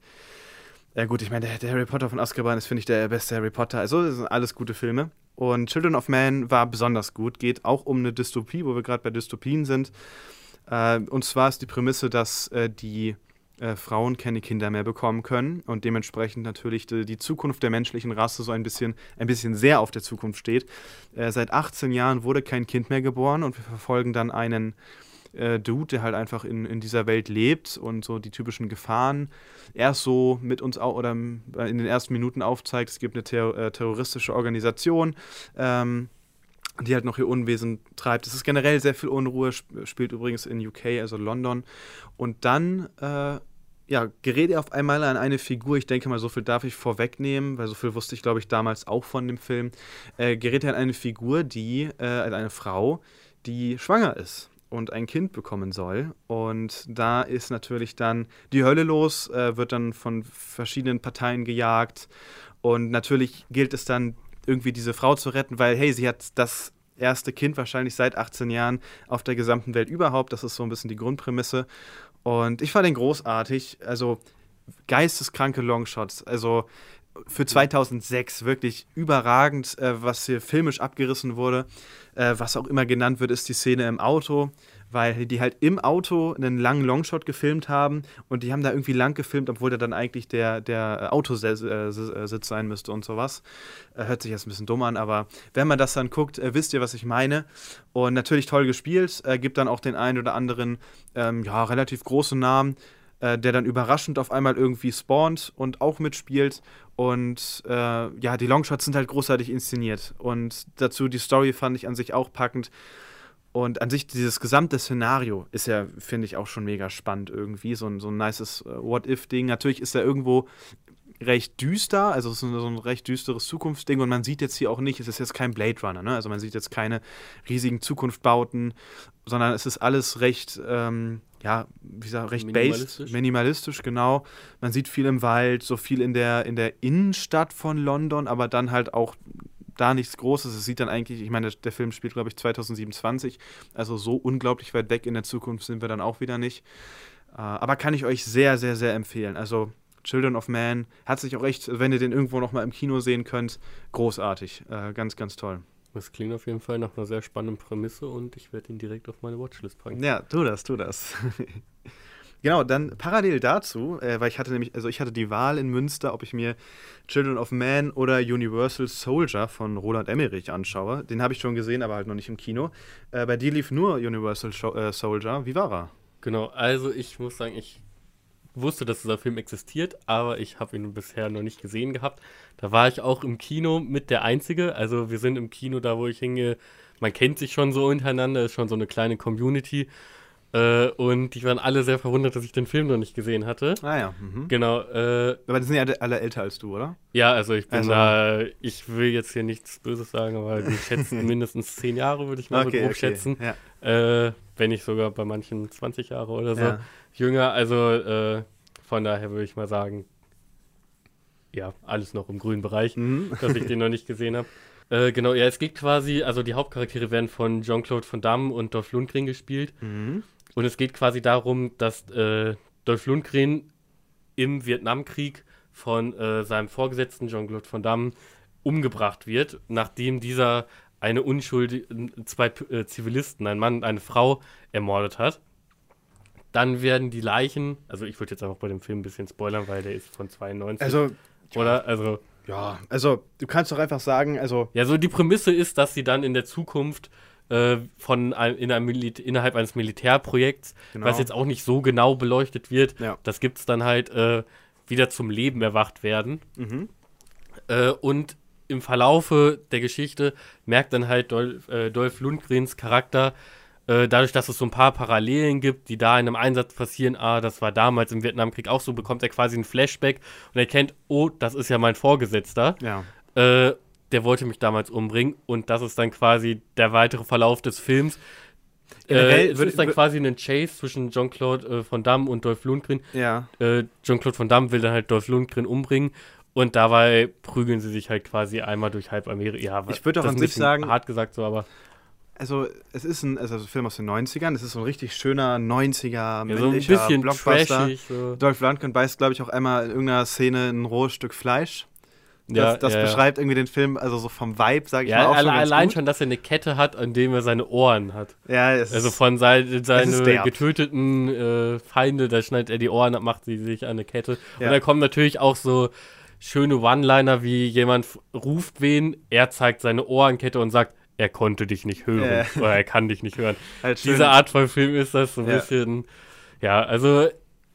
ja gut, ich meine, der, der Harry Potter von Azkaban ist, finde ich, der beste Harry Potter. Also, das sind alles gute Filme. Und Children of Man war besonders gut. Geht auch um eine Dystopie, wo wir gerade bei Dystopien sind. Äh, und zwar ist die Prämisse, dass äh, die äh, Frauen keine Kinder mehr bekommen können und dementsprechend natürlich die, die Zukunft der menschlichen Rasse so ein bisschen, ein bisschen sehr auf der Zukunft steht. Äh, seit 18 Jahren wurde kein Kind mehr geboren und wir verfolgen dann einen äh, Dude, der halt einfach in, in dieser Welt lebt und so die typischen Gefahren erst so mit uns au oder ähm, in den ersten Minuten aufzeigt. Es gibt eine ter äh, terroristische Organisation, ähm, die halt noch ihr Unwesen treibt. Es ist generell sehr viel Unruhe, sp spielt übrigens in UK, also London. Und dann äh, ja, gerät er auf einmal an eine Figur, ich denke mal, so viel darf ich vorwegnehmen, weil so viel wusste ich, glaube ich, damals auch von dem Film, äh, gerät er an eine Figur, die, äh, also eine Frau, die schwanger ist und ein Kind bekommen soll. Und da ist natürlich dann die Hölle los, äh, wird dann von verschiedenen Parteien gejagt. Und natürlich gilt es dann irgendwie diese Frau zu retten, weil, hey, sie hat das erste Kind wahrscheinlich seit 18 Jahren auf der gesamten Welt überhaupt. Das ist so ein bisschen die Grundprämisse. Und ich fand den großartig. Also geisteskranke Longshots. Also für 2006 wirklich überragend, äh, was hier filmisch abgerissen wurde. Äh, was auch immer genannt wird, ist die Szene im Auto, weil die halt im Auto einen langen Longshot gefilmt haben und die haben da irgendwie lang gefilmt, obwohl da dann eigentlich der, der Autositz äh, Sitz sein müsste und sowas. Äh, hört sich jetzt ein bisschen dumm an, aber wenn man das dann guckt, äh, wisst ihr, was ich meine. Und natürlich toll gespielt, äh, gibt dann auch den einen oder anderen, ähm, ja, relativ großen Namen äh, der dann überraschend auf einmal irgendwie spawnt und auch mitspielt. Und äh, ja, die Longshots sind halt großartig inszeniert. Und dazu die Story fand ich an sich auch packend. Und an sich dieses gesamte Szenario ist ja, finde ich, auch schon mega spannend irgendwie. So ein, so ein nices äh, What-If-Ding. Natürlich ist er irgendwo recht düster, also es ist so ein recht düsteres Zukunftsding und man sieht jetzt hier auch nicht, es ist jetzt kein Blade Runner, ne? also man sieht jetzt keine riesigen Zukunftsbauten, sondern es ist alles recht, ähm, ja, wie gesagt, recht Minimalistisch. based, minimalistisch, genau. Man sieht viel im Wald, so viel in der, in der Innenstadt von London, aber dann halt auch da nichts Großes. Es sieht dann eigentlich, ich meine, der, der Film spielt, glaube ich, 2027, also so unglaublich weit weg in der Zukunft sind wir dann auch wieder nicht. Äh, aber kann ich euch sehr, sehr, sehr empfehlen. Also Children of Man hat sich auch echt, wenn ihr den irgendwo noch mal im Kino sehen könnt, großartig. Äh, ganz, ganz toll. Das klingt auf jeden Fall nach einer sehr spannenden Prämisse und ich werde ihn direkt auf meine Watchlist packen. Ja, tu das, tu das. genau, dann parallel dazu, äh, weil ich hatte nämlich, also ich hatte die Wahl in Münster, ob ich mir Children of Man oder Universal Soldier von Roland Emmerich anschaue. Den habe ich schon gesehen, aber halt noch nicht im Kino. Äh, bei dir lief nur Universal Sho äh, Soldier. Wie war er? Genau, also ich muss sagen, ich wusste, dass dieser Film existiert, aber ich habe ihn bisher noch nicht gesehen gehabt. Da war ich auch im Kino mit der Einzige. Also wir sind im Kino da, wo ich hingehe. Man kennt sich schon so untereinander, ist schon so eine kleine Community. Äh, und die waren alle sehr verwundert, dass ich den Film noch nicht gesehen hatte. Ah ja. Mhm. Genau. Äh, aber die sind ja alle älter als du, oder? Ja, also ich bin also, da, ich will jetzt hier nichts Böses sagen, aber wir schätzen mindestens zehn Jahre, würde ich mal okay, so grob okay. schätzen. Ja. Äh, wenn nicht sogar bei manchen 20 Jahre oder so. Ja jünger. Also äh, von daher würde ich mal sagen, ja, alles noch im grünen Bereich, mhm. dass ich den noch nicht gesehen habe. Äh, genau, ja, es geht quasi, also die Hauptcharaktere werden von Jean-Claude Van Damme und Dolph Lundgren gespielt. Mhm. Und es geht quasi darum, dass äh, Dolph Lundgren im Vietnamkrieg von äh, seinem Vorgesetzten Jean-Claude Van Damme umgebracht wird, nachdem dieser eine unschuldige, zwei äh, Zivilisten, ein Mann und eine Frau, ermordet hat. Dann werden die Leichen, also ich würde jetzt einfach bei dem Film ein bisschen spoilern, weil der ist von 92. Also, oder? Also. Ja, also du kannst doch einfach sagen, also. Ja, so die Prämisse ist, dass sie dann in der Zukunft äh, von ein, in einem innerhalb eines Militärprojekts, genau. was jetzt auch nicht so genau beleuchtet wird, ja. das gibt es dann halt äh, wieder zum Leben erwacht werden. Mhm. Äh, und im Verlaufe der Geschichte merkt dann halt Dolph, äh, Dolph Lundgrens Charakter, äh, dadurch, dass es so ein paar Parallelen gibt, die da in einem Einsatz passieren, ah, das war damals im Vietnamkrieg auch so, bekommt er quasi ein Flashback und erkennt, oh, das ist ja mein Vorgesetzter. Ja. Äh, der wollte mich damals umbringen und das ist dann quasi der weitere Verlauf des Films. Äh, es ist dann quasi ein Chase zwischen Jean-Claude äh, Van Damme und Dolph Lundgren. Ja. Äh, Jean-Claude Van Damme will dann halt Dolph Lundgren umbringen und dabei prügeln sie sich halt quasi einmal durch halb Amerika. Ja, ich würde auch an sich sagen, hart gesagt so, aber also es ist ein, also ein Film aus den 90ern, es ist so ein richtig schöner 90er ja, männlicher so ein bisschen Blockbuster. Trashig, so. Dolph Lundgren beißt, glaube ich, auch einmal in irgendeiner Szene ein rohes Stück Fleisch. Das, ja, das ja, beschreibt irgendwie den Film, also so vom Vibe, sage ich ja, mal. Auch schon allein gut. schon, dass er eine Kette hat, an dem er seine Ohren hat. Ja, es Also von seine, seine getöteten äh, Feinde, da schneidet er die Ohren ab, macht sie sich an eine Kette. Und da kommen natürlich auch so schöne One-Liner, wie jemand ruft wen, er zeigt seine Ohrenkette und sagt, er konnte dich nicht hören äh. oder er kann dich nicht hören. Halt Diese Art von Film ist das so ein ja. bisschen, ja, also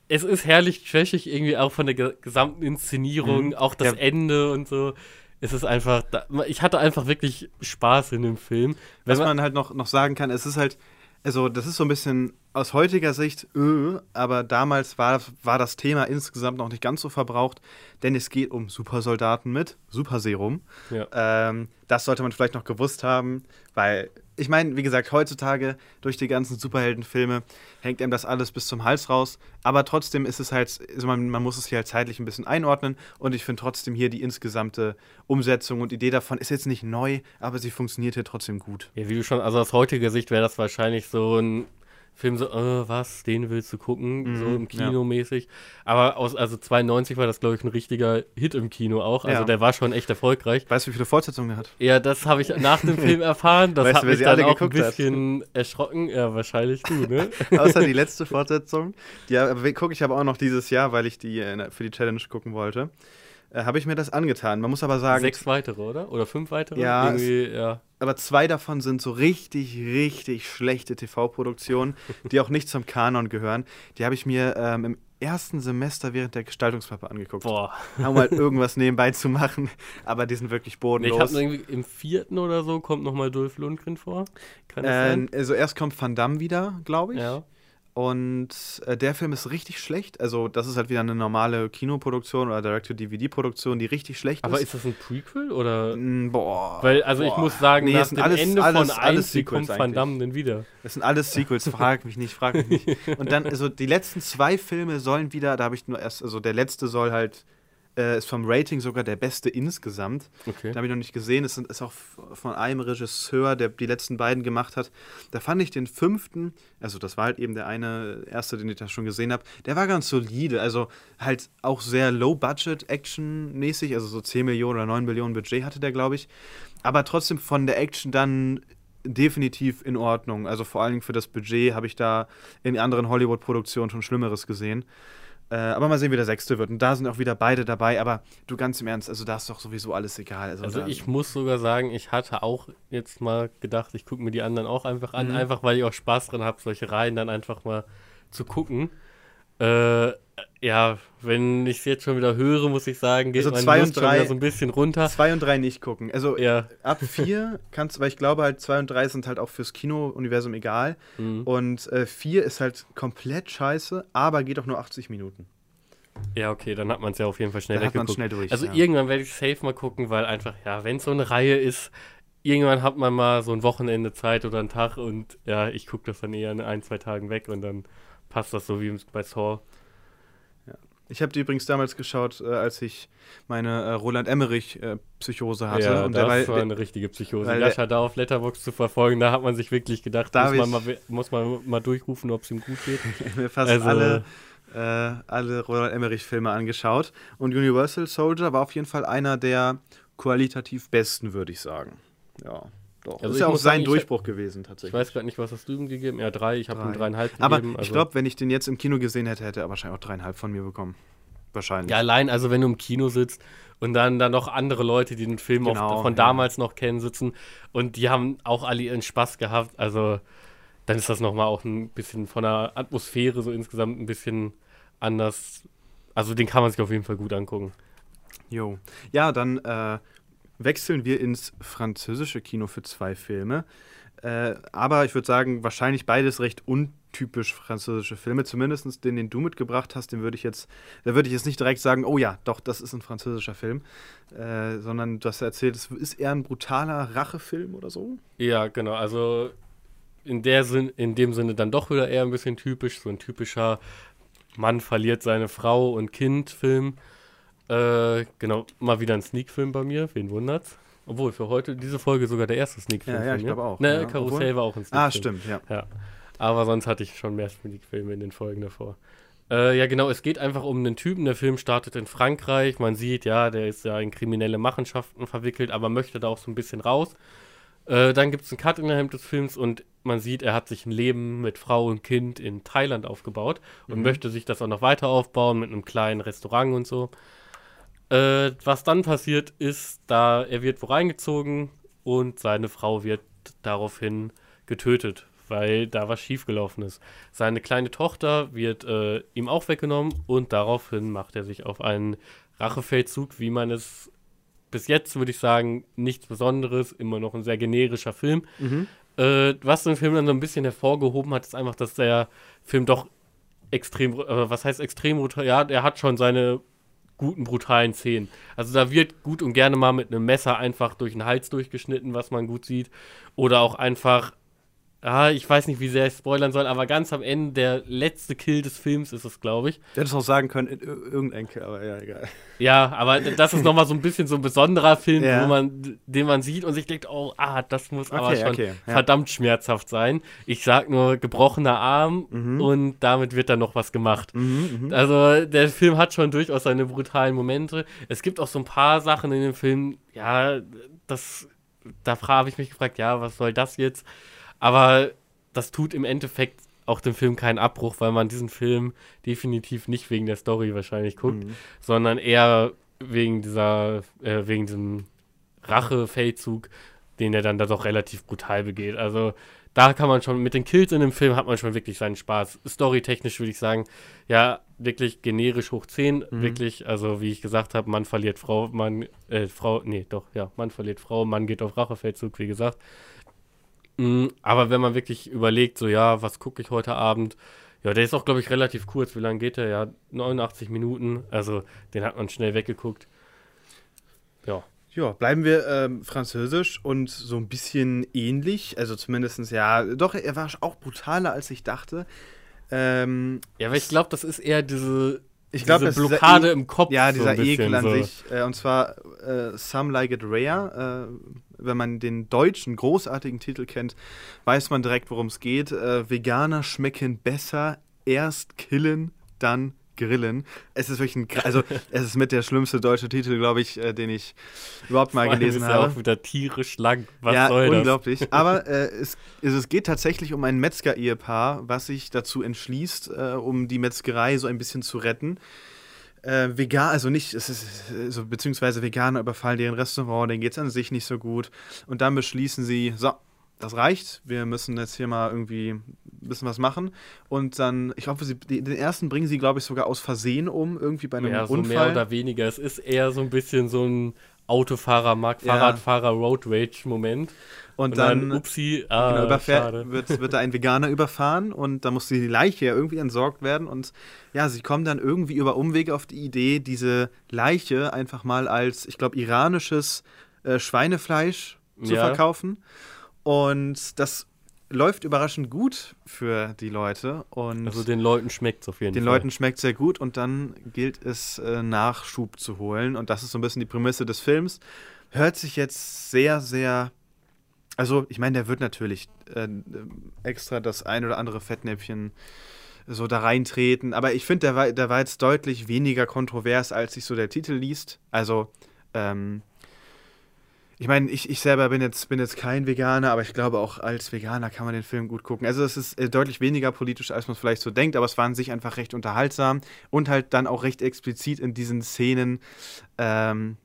es ist herrlich trashig irgendwie auch von der gesamten Inszenierung, mhm. auch das ja. Ende und so. Es ist einfach, ich hatte einfach wirklich Spaß in dem Film. Was man, man halt noch, noch sagen kann, es ist halt, also das ist so ein bisschen aus heutiger Sicht, öh, aber damals war, war das Thema insgesamt noch nicht ganz so verbraucht, denn es geht um Supersoldaten mit Superserum. Ja. Ähm, das sollte man vielleicht noch gewusst haben, weil ich meine, wie gesagt, heutzutage durch die ganzen Superheldenfilme hängt einem das alles bis zum Hals raus. Aber trotzdem ist es halt, also man, man, muss es hier halt zeitlich ein bisschen einordnen. Und ich finde trotzdem hier die insgesamte Umsetzung und Idee davon ist jetzt nicht neu, aber sie funktioniert hier trotzdem gut. Ja, wie du schon, also aus heutiger Sicht wäre das wahrscheinlich so ein Film so, äh, was, den willst du gucken, mhm, so im Kino mäßig. Aber aus, also 92 war das, glaube ich, ein richtiger Hit im Kino auch. Also ja. der war schon echt erfolgreich. Weißt du, wie viele Fortsetzungen er hat? Ja, das habe ich nach dem Film erfahren. Das weißt hat du, mich dann auch ein bisschen hat? erschrocken. Ja, wahrscheinlich du, ne? Außer die letzte Fortsetzung. Die gucke ich aber auch noch dieses Jahr, weil ich die äh, für die Challenge gucken wollte äh, habe ich mir das angetan. Man muss aber sagen. Sechs weitere, oder? Oder fünf weitere? Ja, ja. Aber zwei davon sind so richtig, richtig schlechte TV-Produktionen, die auch nicht zum Kanon gehören. Die habe ich mir ähm, im ersten Semester während der Gestaltungspappe angeguckt. Boah. Um halt irgendwas nebenbei zu machen, aber die sind wirklich bodenlos. Nee, ich habe irgendwie im vierten oder so kommt nochmal Dolph Lundgren vor. Kann das äh, sein? Also erst kommt Van Damme wieder, glaube ich. Ja. Und äh, der Film ist richtig schlecht. Also, das ist halt wieder eine normale Kinoproduktion oder Direct-to-DVD-Produktion, die richtig schlecht Aber ist. Aber ist das ein Prequel oder? Mm, boah. Weil, also boah. ich muss sagen, nee, nach dem alles, Ende alles, von alles 1, wie kommt Van Damme denn wieder? Das sind alles Sequels, frag mich nicht, frag mich nicht. Und dann, also die letzten zwei Filme sollen wieder, da habe ich nur erst, also der letzte soll halt Äh, ist vom Rating sogar der beste insgesamt. Okay. Den habe ich noch nicht gesehen. Es ist auch von einem Regisseur, der die letzten beiden gemacht hat. Da fand ich den fünften, also das war halt eben der eine erste, den ich da schon gesehen habe, der war ganz solide. Also halt auch sehr low-budget-Action-mäßig, also so 10 Millionen oder 9 Millionen Budget hatte der, glaube ich. Aber trotzdem von der Action dann definitiv in Ordnung. Also vor allen Dingen für das Budget habe ich da in anderen Hollywood-Produktionen schon Schlimmeres gesehen. Äh, aber mal sehen, wie der sechste wird. Und da sind auch wieder beide dabei. Aber du ganz im Ernst, also da ist doch sowieso alles egal. Also, Also ich muss sogar sagen, ich hatte auch jetzt mal gedacht, ich gucke mir die anderen auch einfach an, Mhm. einfach weil ich auch Spaß dran habe, solche Reihen dann einfach mal zu gucken. Äh, ja, wenn ich es jetzt schon wieder höre, muss ich sagen, geht Also mein zwei Lust und schon drei- wieder so ein bisschen runter. zwei und drei nicht gucken. Also Ja, ab vier kannst du, weil ich glaube halt zwei und drei sind halt auch fürs Kino-Universum egal. mhm. Und äh, vier ist halt komplett scheiße, aber geht auch nur 80 Minuten. ja, okay, dann hat man es ja auf jeden Fall schnell Da hat man weggeguckt. schnell durch. Also ja. irgendwann werde ich safe mal gucken, weil einfach, ja, wenn es so eine Reihe ist, irgendwann hat man mal so ein Wochenende Zeit oder einen Tag und ja, ich gucke das dann eher in ein, zwei Tagen weg und dann passt das so wie bei Saw. Ich habe die übrigens damals geschaut, äh, als ich meine äh, Roland Emmerich-Psychose hatte. Ja, und das der war eine richtige Psychose. Jascha da auf Letterbox zu verfolgen, da hat man sich wirklich gedacht, muss man, mal, muss man mal durchrufen, ob es ihm gut geht. mir fast Also- alle, äh, alle Roland Emmerich-Filme angeschaut. Und Universal Soldier war auf jeden Fall einer der qualitativ besten, würde ich sagen. Ja, doch. Also ist ich ja auch sein sagen, ich- Durchbruch gewesen, Ich tatsächlich. weiß gerade nicht, was hast du ihm gegeben? Ja, drei, ich habe ihm Drei. dreieinhalb Aber gegeben. ich also- glaube, wenn ich den jetzt im Kino gesehen hätte, hätte er wahrscheinlich auch dreieinhalb von mir bekommen. Wahrscheinlich. Ja, allein, also wenn du im Kino sitzt und dann da noch andere Leute, die den Film Genau, auch von ja. damals noch kennen, sitzen und die haben auch alle ihren Spaß gehabt, also dann ist das nochmal auch ein bisschen von der Atmosphäre so insgesamt ein bisschen anders. Also den kann man sich auf jeden Fall gut angucken. Jo. Ja, dann äh, wechseln wir ins französische Kino für zwei Filme. Äh, aber ich würde sagen, wahrscheinlich beides recht untypisch französische Filme. Zumindest den, den du mitgebracht hast, den würde ich jetzt, da würde ich jetzt nicht direkt sagen, oh ja, doch, das ist ein französischer Film. Äh, sondern du hast erzählt, es ist eher ein brutaler Rachefilm oder so. Ja, genau, also in, der Sinn, in dem Sinne dann doch wieder eher ein bisschen typisch, so ein typischer Mann verliert seine Frau und Kind Film. Äh, genau, mal wieder ein Sneak-Film bei mir, wen wundert's? Obwohl, für heute, diese Folge sogar der erste Sneak-Film. Ja, ja, ich glaube auch, Ne, ja. Karussell Obwohl- war auch ein Sneak-Film. Ah, stimmt, ja. Ja. Aber sonst hatte ich schon mehr Sneak-Filme in den Folgen davor. Äh, ja, genau, es geht einfach um einen Typen. Der Film startet in Frankreich. Man sieht, ja, der ist ja in kriminelle Machenschaften verwickelt, aber möchte da auch so ein bisschen raus. Äh, dann gibt es einen Cut innerhalb des Films und man sieht, er hat sich ein Leben mit Frau und Kind in Thailand aufgebaut und Mhm. möchte sich das auch noch weiter aufbauen mit einem kleinen Restaurant und so. Äh, was dann passiert ist, da er wird wo reingezogen und seine Frau wird daraufhin getötet, weil da was schiefgelaufen ist. Seine kleine Tochter wird äh, ihm auch weggenommen und daraufhin macht er sich auf einen Rachefeldzug, wie man es bis jetzt, würde ich sagen, nichts Besonderes, immer noch ein sehr generischer Film. Mhm. Äh, was den Film dann so ein bisschen hervorgehoben hat, ist einfach, dass der Film doch extrem, äh, was heißt extrem brutal? Ja, der hat schon seine guten, brutalen Szenen. Also da wird gut und gerne mal mit einem Messer einfach durch den Hals durchgeschnitten, was man gut sieht. Oder auch einfach, ja, ich weiß nicht, wie sehr ich spoilern soll, aber ganz am Ende, der letzte Kill des Films ist es, glaube ich. Du hättest auch sagen können, ir- irgendein Kill, aber ja, egal. Ja, aber das ist nochmal so ein bisschen so ein besonderer Film, Ja. wo man, den man sieht und sich denkt, oh, ah, das muss aber Okay, schon okay, ja. verdammt schmerzhaft sein. Ich sag nur gebrochener Arm Mhm. und damit wird dann noch was gemacht. Mhm, mhm. Also der Film hat schon durchaus seine brutalen Momente. Es gibt auch so ein paar Sachen in dem Film, ja, das, da habe ich mich gefragt, ja, was soll das jetzt? Aber das tut im Endeffekt auch dem Film keinen Abbruch, weil man diesen Film definitiv nicht wegen der Story wahrscheinlich guckt, Mhm. sondern eher wegen dieser, äh, wegen diesem Rachefeldzug, den er dann da doch relativ brutal begeht. Also da kann man schon, mit den Kills in dem Film hat man schon wirklich seinen Spaß. Storytechnisch würde ich sagen, ja, wirklich generisch hoch 10, Mhm. wirklich, also wie ich gesagt habe, Mann verliert Frau, Mann, äh, Frau, nee, doch, ja, Mann verliert Frau, Mann geht auf Rachefeldzug, wie gesagt. Mm, aber wenn man wirklich überlegt, so, ja, was gucke ich heute Abend? Ja, der ist auch, glaube ich, relativ kurz. Wie lange geht der? Ja, 89 Minuten. Also, den hat man schnell weggeguckt. Ja. Ja, bleiben wir ähm, französisch und so ein bisschen ähnlich. Also zumindestens ja, doch, er war auch brutaler, als ich dachte. Ähm, Ja, aber ich glaube, das ist eher diese, Ich glaube, diese Blockade e im Kopf. Ja, dieser so Ekel an so. sich. Äh, und zwar äh, Some Like It Rare. Äh, wenn man den deutschen großartigen Titel kennt, weiß man direkt, worum es geht. Äh, Veganer schmecken besser, erst killen, dann grillen. Es ist wirklich ein, also es ist mit der schlimmste deutsche Titel, glaube ich, äh, den ich überhaupt mal gelesen ist habe. Ja auch wieder tierisch lang. Was ja, soll unglaublich. das? Aber äh, es, es geht tatsächlich um ein Metzger-Ehepaar, was sich dazu entschließt, äh, um die Metzgerei so ein bisschen zu retten. Äh, vegan, also nicht, es ist, also, beziehungsweise Veganer überfallen deren Restaurant, denen geht es an sich nicht so gut. Und dann beschließen sie, so, das reicht, wir müssen jetzt hier mal irgendwie ein bisschen was machen. Und dann, ich hoffe, sie, den ersten bringen sie, glaube ich, sogar aus Versehen um, irgendwie bei einem ja, so Unfall. mehr oder weniger. Es ist eher so ein bisschen so ein Autofahrer, Mark, ja. Fahrradfahrer, Road Rage-Moment. Und, und, dann, dann upsie, ah, genau, überfährt, wird, wird da ein Veganer überfahren und da muss die Leiche ja irgendwie entsorgt werden. Und ja, sie kommen dann irgendwie über Umwege auf die Idee, diese Leiche einfach mal als, ich glaube, iranisches äh, Schweinefleisch zu ja. verkaufen. Und das läuft überraschend gut für die Leute. Und also den Leuten schmeckt es auf jeden den Fall. Den Leuten schmeckt sehr gut und dann gilt es, äh, Nachschub zu holen. Und das ist so ein bisschen die Prämisse des Films. Hört sich jetzt sehr, sehr. Also, ich meine, der wird natürlich äh, extra das ein oder andere Fettnäpfchen so da reintreten. Aber ich finde, der war, der war jetzt deutlich weniger kontrovers, als sich so der Titel liest. Also, ähm, ich meine, ich, ich selber bin jetzt, bin jetzt kein Veganer, aber ich glaube, auch als Veganer kann man den Film gut gucken. Also es ist äh, deutlich weniger politisch, als man vielleicht so denkt, aber es war an sich einfach recht unterhaltsam und halt dann auch recht explizit in diesen Szenen. Ähm,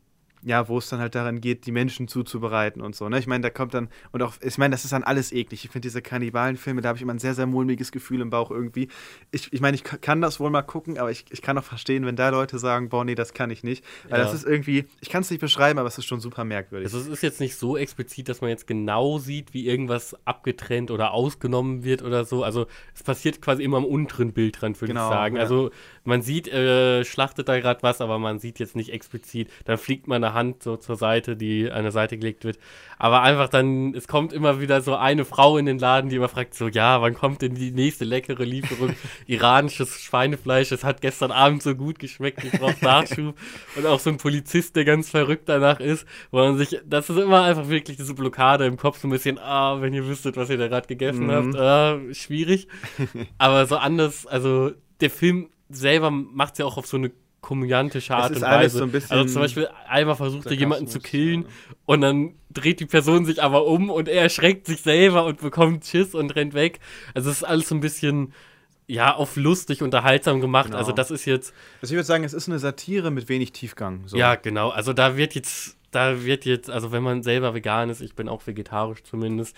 ja, wo es dann halt daran geht, die Menschen zuzubereiten und so. Ne? Ich meine, da kommt dann, und auch, ich meine, das ist dann alles eklig. Ich finde diese Kannibalenfilme, da habe ich immer ein sehr, sehr mulmiges Gefühl im Bauch irgendwie. Ich, ich meine, ich kann das wohl mal gucken, aber ich, ich kann auch verstehen, wenn da Leute sagen, boah, nee, das kann ich nicht. Weil ja. das ist irgendwie, ich kann es nicht beschreiben, aber es ist schon super merkwürdig. Also es ist jetzt nicht so explizit, dass man jetzt genau sieht, wie irgendwas abgetrennt oder ausgenommen wird oder so. Also es passiert quasi immer am unteren Bildrand, würde genau, ich sagen. Ja. Also man sieht, äh, schlachtet da gerade was, aber man sieht jetzt nicht explizit. Dann fliegt man eine Hand so zur Seite, die an der Seite gelegt wird. Aber einfach dann, es kommt immer wieder so eine Frau in den Laden, die immer fragt so, ja, wann kommt denn die nächste leckere Lieferung? Iranisches Schweinefleisch, es hat gestern Abend so gut geschmeckt, ich brauche Nachschub. Und auch so ein Polizist, der ganz verrückt danach ist, wo man sich, das ist immer einfach wirklich diese Blockade im Kopf, so ein bisschen, ah, wenn ihr wüsstet, was ihr da gerade gegessen mhm. habt, ah, schwierig. Aber so anders, also der Film selber macht es ja auch auf so eine komödiantische Art und Weise. So also zum Beispiel einmal versucht er jemanden zu killen ja. und dann dreht die Person sich aber um und er erschreckt sich selber und bekommt Schiss und rennt weg. Also es ist alles so ein bisschen ja, auf lustig, unterhaltsam gemacht. Genau. Also das ist jetzt. Also ich würde sagen, es ist eine Satire mit wenig Tiefgang. So. Ja, genau. Also da wird jetzt, da wird jetzt, also wenn man selber vegan ist, ich bin auch vegetarisch zumindest,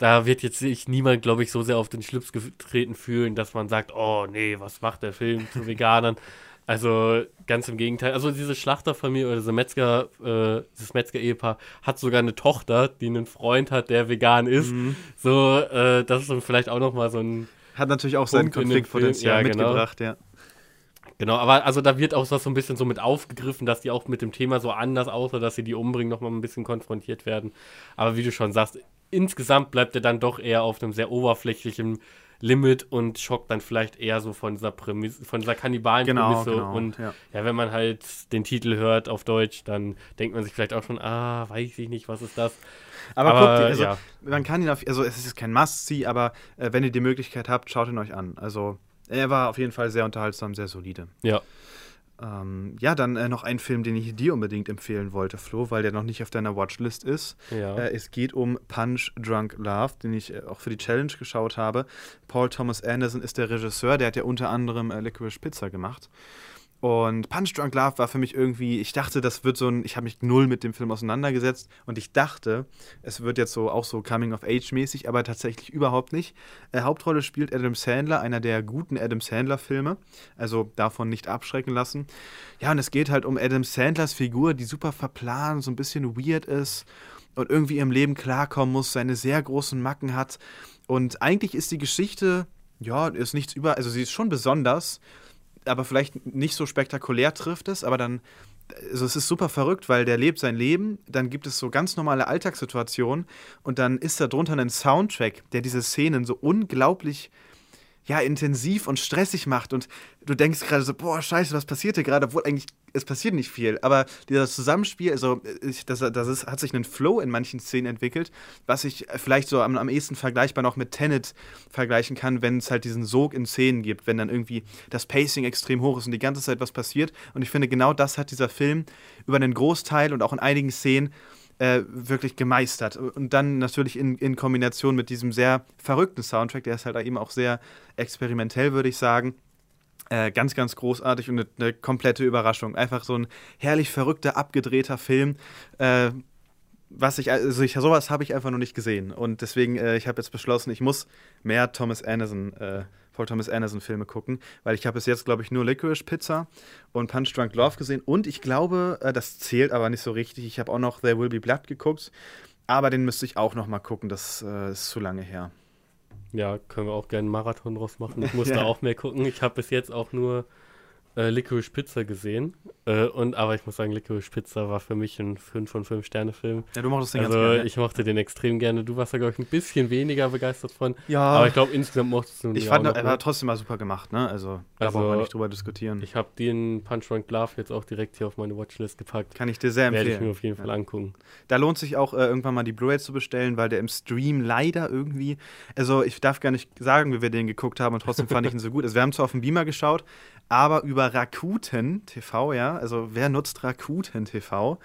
da wird jetzt sich niemand, glaube ich, so sehr auf den Schlips getreten fühlen, dass man sagt, oh nee, was macht der Film zu Veganern? Also ganz im Gegenteil. Also diese Schlachterfamilie oder diese Metzger, äh, das Metzger-Ehepaar hat sogar eine Tochter, die einen Freund hat, der vegan ist. Mhm. So, äh, das ist dann vielleicht auch nochmal so ein. Hat natürlich auch seinen Konfliktpotenzial ja, genau. mitgebracht, ja. Genau, aber also da wird auch was so ein bisschen so mit aufgegriffen, dass die auch mit dem Thema so anders außer dass sie die umbringen, nochmal ein bisschen konfrontiert werden. Aber wie du schon sagst, insgesamt bleibt er dann doch eher auf einem sehr oberflächlichen Limit und schockt dann vielleicht eher so von dieser Prämisse, von dieser Kannibalen-Prämisse. Genau, genau, und ja. ja. wenn man halt den Titel hört auf Deutsch, dann denkt man sich vielleicht auch schon, ah, weiß ich nicht, was ist das? Aber, aber guckt, also, ja. man kann ihn auf, also es ist kein Must-See, aber äh, wenn ihr die Möglichkeit habt, schaut ihn euch an. Also er war auf jeden Fall sehr unterhaltsam, sehr solide. Ja. Ähm, ja, dann äh, noch ein Film, den ich dir unbedingt empfehlen wollte, Flo, weil der noch nicht auf deiner Watchlist ist. Ja. Äh, es geht um Punch Drunk Love, den ich äh, auch für die Challenge geschaut habe. Paul Thomas Anderson ist der Regisseur, der hat ja unter anderem äh, Licorice Pizza gemacht. Und Punch Drunk Love war für mich irgendwie, ich dachte, das wird so ein, ich habe mich null mit dem Film auseinandergesetzt und ich dachte, es wird jetzt so auch so Coming of Age mäßig, aber tatsächlich überhaupt nicht. Äh, Hauptrolle spielt Adam Sandler, einer der guten Adam Sandler Filme, also davon nicht abschrecken lassen. Ja, und es geht halt um Adam Sandlers Figur, die super verplant, so ein bisschen weird ist und irgendwie im Leben klarkommen muss, seine sehr großen Macken hat. Und eigentlich ist die Geschichte, ja, ist nichts über, also sie ist schon besonders aber vielleicht nicht so spektakulär trifft es, aber dann, also es ist super verrückt, weil der lebt sein Leben, dann gibt es so ganz normale Alltagssituationen und dann ist da drunter ein Soundtrack, der diese Szenen so unglaublich ja, intensiv und stressig macht und du denkst gerade so, boah, scheiße, was passiert hier gerade, obwohl eigentlich, es passiert nicht viel. Aber dieses Zusammenspiel, also ich, das, das ist, hat sich einen Flow in manchen Szenen entwickelt, was ich vielleicht so am, am ehesten vergleichbar noch mit Tenet vergleichen kann, wenn es halt diesen Sog in Szenen gibt, wenn dann irgendwie das Pacing extrem hoch ist und die ganze Zeit was passiert. Und ich finde, genau das hat dieser Film über einen Großteil und auch in einigen Szenen äh, wirklich gemeistert. Und dann natürlich in, in Kombination mit diesem sehr verrückten Soundtrack, der ist halt eben auch sehr experimentell, würde ich sagen. Äh, ganz, ganz großartig und eine, eine, komplette Überraschung. Einfach so ein herrlich verrückter, abgedrehter Film. Äh, was ich, also ich, sowas habe ich einfach noch nicht gesehen. Und deswegen, äh, ich habe jetzt beschlossen, ich muss mehr Thomas Anderson äh, Paul Thomas Anderson Filme gucken, weil ich habe bis jetzt, glaube ich, nur Licorice Pizza und Punch Drunk Love gesehen und ich glaube, äh, das zählt aber nicht so richtig. Ich habe auch noch There Will Be Blood geguckt, aber den müsste ich auch noch mal gucken, das äh, ist zu lange her. Ja, können wir auch gerne einen Marathon draus machen. Ich musste ja. auch mehr gucken. Ich habe bis jetzt auch nur äh, Licorice Pizza gesehen. Äh, und, aber ich muss sagen, Licorice Pizza war für mich ein 5 von 5 Sterne Film. Ja, du mochtest den also, ganz gerne. Ich mochte den extrem gerne. Du warst da, glaube ich, ein bisschen weniger begeistert von. Ja. Aber ich glaube, insgesamt mochtest du ihn Ich fand, er war trotzdem mal super gemacht, ne? Also, da also, brauchen wir nicht drüber diskutieren. Ich habe den Punch Drunk Love jetzt auch direkt hier auf meine Watchlist gepackt. Kann ich dir sehr empfehlen. Werde ich mir auf jeden Fall ja. angucken. Da lohnt sich auch äh, irgendwann mal die Blu-ray zu bestellen, weil der im Stream leider irgendwie, also ich darf gar nicht sagen, wie wir den geguckt haben und trotzdem fand ich ihn so gut. Also wir haben zwar auf dem Beamer geschaut, aber über Rakuten TV, ja. Also wer nutzt Rakuten TV?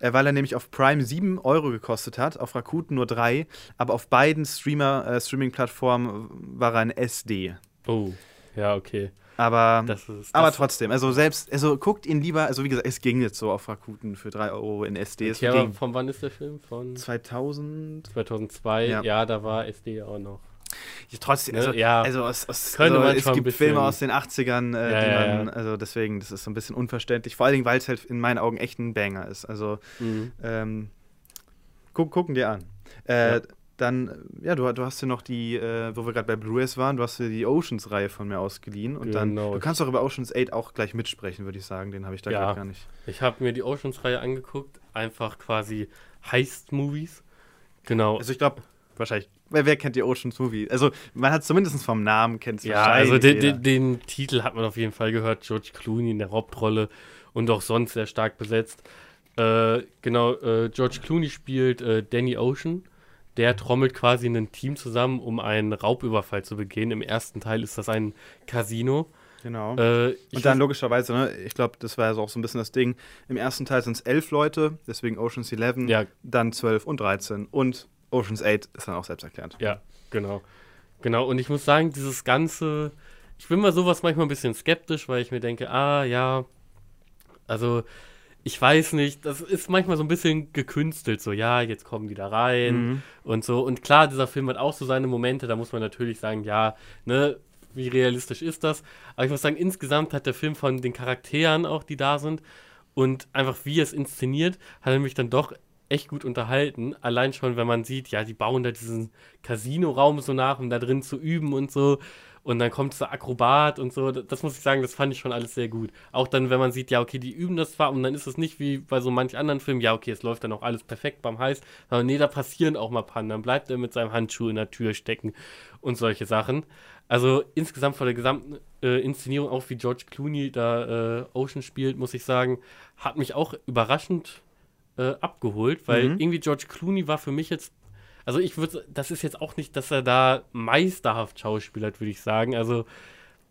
Äh, weil er nämlich auf Prime 7 Euro gekostet hat, auf Rakuten nur 3, aber auf beiden Streamer, äh, Streaming-Plattformen war er ein SD. Oh, ja, okay. Aber, das ist, das aber trotzdem, also selbst, also guckt ihn lieber, also wie gesagt, es ging jetzt so auf Rakuten für 3 Euro in SD. Okay, aber von wann ist der Film? Von 2000? 2002, ja, ja da war SD auch noch. Ja, trotzdem, also, ja, also, es, es, also es gibt Filme aus den 80ern, äh, ja, die man, also deswegen, das ist so ein bisschen unverständlich. Vor allen Dingen, weil es halt in meinen Augen echt ein Banger ist. Also, mhm. ähm, guck, gucken dir an. Äh, dann, ja, du, du hast ja noch die, äh, wo wir gerade bei Blu-rays waren, du hast dir die Oceans-Reihe von mir ausgeliehen. Und genau. dann, du kannst auch über Oceans 8 auch gleich mitsprechen, würde ich sagen. Den habe ich da ja, gar nicht. Ich habe mir die Oceans-Reihe angeguckt, einfach quasi Heist-Movies. Genau. Also ich glaube, wahrscheinlich. Wer, wer, kennt die Ocean's Movie? Also, man hat zumindest vom Namen kennt es Ja, also den, den, den, Titel hat man auf jeden Fall gehört. George Clooney in der Hauptrolle und auch sonst sehr stark besetzt. Äh, genau, äh, George Clooney spielt äh, Danny Ocean. Der trommelt quasi ein Team zusammen, um einen Raubüberfall zu begehen. Im ersten Teil ist das ein Casino. Genau. Äh, und dann logischerweise, ne, ich glaube, das war ja so auch so ein bisschen das Ding. Im ersten Teil sind es elf Leute, deswegen Ocean's 11, ja. dann zwölf und 13 und Ocean's 8 ist dann auch selbsterklärend. Ja, genau. Genau, und ich muss sagen, dieses ganze, ich bin bei sowas manchmal ein bisschen skeptisch, weil ich mir denke, ah, ja, also ich weiß nicht, das ist manchmal so ein bisschen gekünstelt, so, ja, jetzt kommen die da rein mhm. und so. Und klar, dieser Film hat auch so seine Momente, da muss man natürlich sagen, ja, ne, wie realistisch ist das? Aber ich muss sagen, insgesamt hat der Film von den Charakteren auch, die da sind, und einfach wie er es inszeniert, hat er mich dann doch echt gut unterhalten. Allein schon, wenn man sieht, ja, die bauen da diesen Casino-Raum so nach, um da drin zu üben und so. Und dann kommt so Akrobat und so. Das muss ich sagen, das fand ich schon alles sehr gut. Auch dann, wenn man sieht, ja, okay, die üben das zwar und dann ist es nicht wie bei so manch anderen Filmen, ja, okay, es läuft dann auch alles perfekt beim Heiß. Aber nee, da passieren auch mal Pannen. Dann bleibt er mit seinem Handschuh in der Tür stecken und solche Sachen. Also insgesamt von der gesamten äh, Inszenierung, auch wie George Clooney da äh, Ocean spielt, muss ich sagen, hat mich auch überraschend äh, abgeholt, weil mhm. irgendwie George Clooney war für mich jetzt, also ich würde, das ist jetzt auch nicht, dass er da meisterhaft schauspielert, würde ich sagen. Also,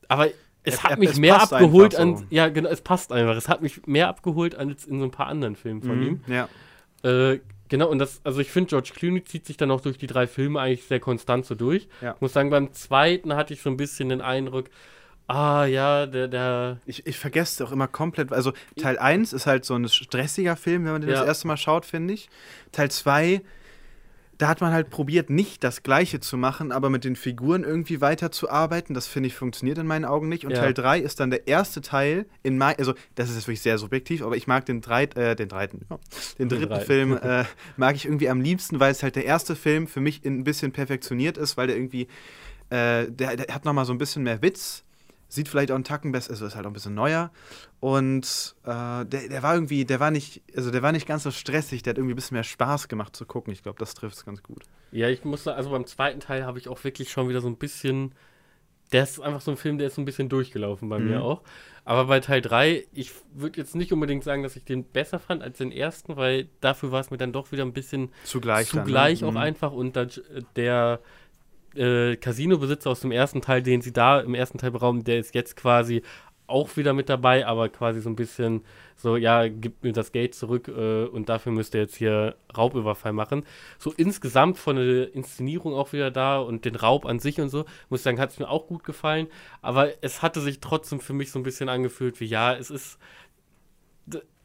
aber es er, hat er, mich es mehr abgeholt so. an, ja genau, es passt einfach. Es hat mich mehr abgeholt als in so ein paar anderen Filmen von mhm, ihm. Ja. Äh, Genau, und das, also ich finde, George Clooney zieht sich dann auch durch die drei Filme eigentlich sehr konstant so durch. Ja. Ich muss sagen, beim zweiten hatte ich so ein bisschen den Eindruck, Ah, ja, der, der. Ich, ich vergesse auch immer komplett. Also, Teil 1 ist halt so ein stressiger Film, wenn man den ja. das erste Mal schaut, finde ich. Teil 2, da hat man halt probiert, nicht das Gleiche zu machen, aber mit den Figuren irgendwie weiterzuarbeiten. Das finde ich funktioniert in meinen Augen nicht. Und ja. Teil 3 ist dann der erste Teil in mein, also das ist jetzt wirklich sehr subjektiv, aber ich mag den, drei, äh, den, dreiten, ja, den dritten den Film äh, mag ich irgendwie am liebsten, weil es halt der erste Film für mich ein bisschen perfektioniert ist, weil der irgendwie, äh, der, der hat nochmal so ein bisschen mehr Witz Sieht vielleicht auch einen Tacken besser, also ist halt auch ein bisschen neuer. Und äh, der, der war irgendwie, der war nicht, also der war nicht ganz so stressig, der hat irgendwie ein bisschen mehr Spaß gemacht zu gucken. Ich glaube, das trifft es ganz gut. Ja, ich muss sagen, also beim zweiten Teil habe ich auch wirklich schon wieder so ein bisschen der ist einfach so ein Film, der ist so ein bisschen durchgelaufen bei Mhm. mir auch. Aber bei Teil 3, ich würde jetzt nicht unbedingt sagen, dass ich den besser fand als den ersten, weil dafür war es mir dann doch wieder ein bisschen Zugleich. dann, ne? zugleich auch Mhm. einfach und da, der äh, Casino-Besitzer aus dem ersten Teil, den sie da im ersten Teil berauben, der ist jetzt quasi auch wieder mit dabei, aber quasi so ein bisschen so, ja, gib mir das Geld zurück äh, und dafür müsst ihr jetzt hier Raubüberfall machen. So insgesamt von der Inszenierung auch wieder da und den Raub an sich und so, muss ich sagen, hat es mir auch gut gefallen, aber es hatte sich trotzdem für mich so ein bisschen angefühlt wie, ja, es ist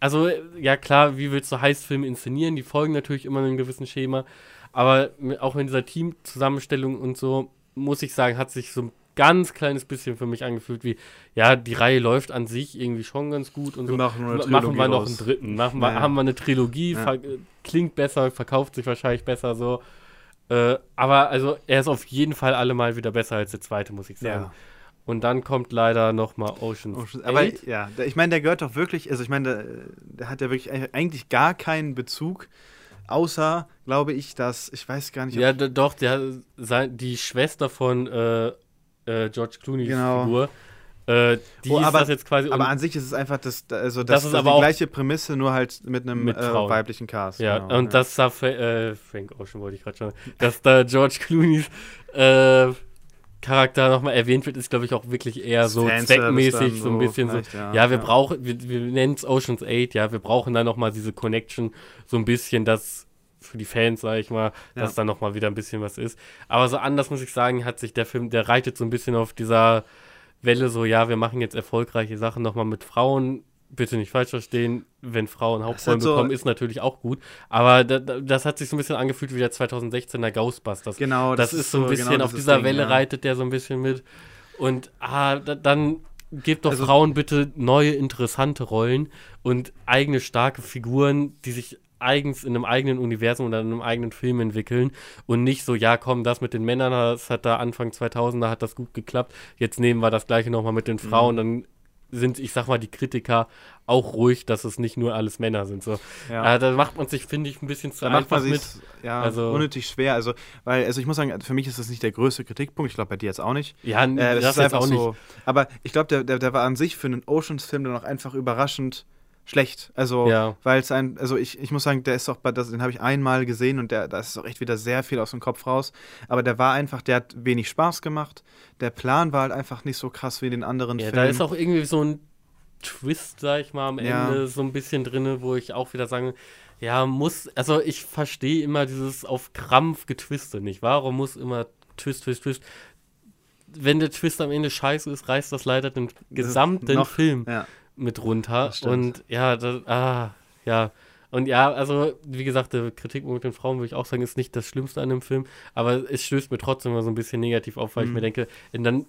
also, ja klar, wie willst du Heißfilme inszenieren? Die folgen natürlich immer einem gewissen Schema. Aber auch in dieser Teamzusammenstellung und so, muss ich sagen, hat sich so ein ganz kleines bisschen für mich angefühlt wie, ja, die Reihe läuft an sich irgendwie schon ganz gut und Wir so. machen eine Ma- machen wir noch einen dritten. Machen wir, Ja. Haben wir eine Trilogie, Ja. klingt besser, verkauft sich wahrscheinlich besser so. Äh, aber also, er ist auf jeden Fall allemal wieder besser als der zweite, muss ich sagen. Ja. Und dann kommt leider nochmal Ocean's Oh, aber 8. ja, ich meine, der gehört doch wirklich, also ich meine, der, der hat ja wirklich eigentlich gar keinen Bezug, außer, glaube ich, dass, ich weiß gar nicht, ob- Ja, doch, der, sein, die Schwester von äh, äh, George Clooney's Genau. Figur, äh, die Oh, ist aber- das jetzt quasi. aber an sich ist es einfach das, also Das das, ist das aber die gleiche Prämisse, nur halt mit einem Mit äh, weiblichen Cast. ja, genau, und das da Fra äh, Frank Ocean wollte ich gerade schon, dass da George Clooney's äh, Charakter nochmal erwähnt wird, ist, glaube ich, auch wirklich eher so zweckmäßig, so ein bisschen so. Ja, Ja, wir ja. brauchen, wir, wir nennen es Ocean's 8, ja, wir brauchen da nochmal diese Connection, so ein bisschen, dass für die Fans, sage ich mal, dass Ja. da nochmal wieder ein bisschen was ist. Aber so anders muss ich sagen, hat sich der Film, der reitet so ein bisschen auf dieser Welle, so, ja, wir machen jetzt erfolgreiche Sachen nochmal mit Frauen. Bitte nicht falsch verstehen, wenn Frauen Hauptrollen so- bekommen, ist natürlich auch gut. Aber da, da, das hat sich so ein bisschen angefühlt wie der 2016er Ghostbusters. Genau, Das, ist so ein bisschen, genau auf dieser Ding, Welle ja. reitet der so ein bisschen mit. Und ah, da, dann gebt doch Also- Frauen bitte neue, interessante Rollen und eigene, starke Figuren, die sich eigens in einem eigenen Universum oder in einem eigenen Film entwickeln und nicht so, ja komm, das mit den Männern, das hat da Anfang 2000er, hat das gut geklappt, jetzt nehmen wir das gleiche nochmal mit den Mhm. Frauen, dann sind, ich sag mal, die Kritiker auch ruhig, dass es nicht nur alles Männer sind. So. Ja. Äh, da macht man sich, finde ich, ein bisschen zu Da macht einfach man mit. ja, Also- unnötig schwer. Also, weil, also ich muss sagen, für mich ist das nicht der größte Kritikpunkt. Ich glaube, bei dir jetzt auch nicht. Ja, Äh, das, das, ist einfach auch nicht. so. Aber ich glaube, der, der, der war an sich für einen Oceans-Film dann auch einfach überraschend schlecht. Also, Ja. weil es ein, also ich, ich muss sagen, der ist doch den habe ich einmal gesehen und der, da ist auch echt wieder sehr viel aus dem Kopf raus. Aber der war einfach, der hat wenig Spaß gemacht. Der Plan war halt einfach nicht so krass wie in den anderen Ja, Filmen. da ist auch irgendwie so ein Twist, sag ich mal, am Ja. Ende so ein bisschen drin, wo ich auch wieder sage, ja, muss, also ich verstehe immer dieses auf Krampf getwiste nicht. Warum muss immer Twist, Twist, Twist? Wenn der Twist am Ende scheiße ist, reißt das leider den gesamten noch- Film ja. Mit runter. Und ja, das, ah, ja. Und ja, also, wie gesagt, der Kritikpunkt mit den Frauen, würde ich auch sagen, ist nicht das Schlimmste an dem Film, aber es stößt mir trotzdem immer so ein bisschen negativ auf, weil ich Mhm. mir denke, dann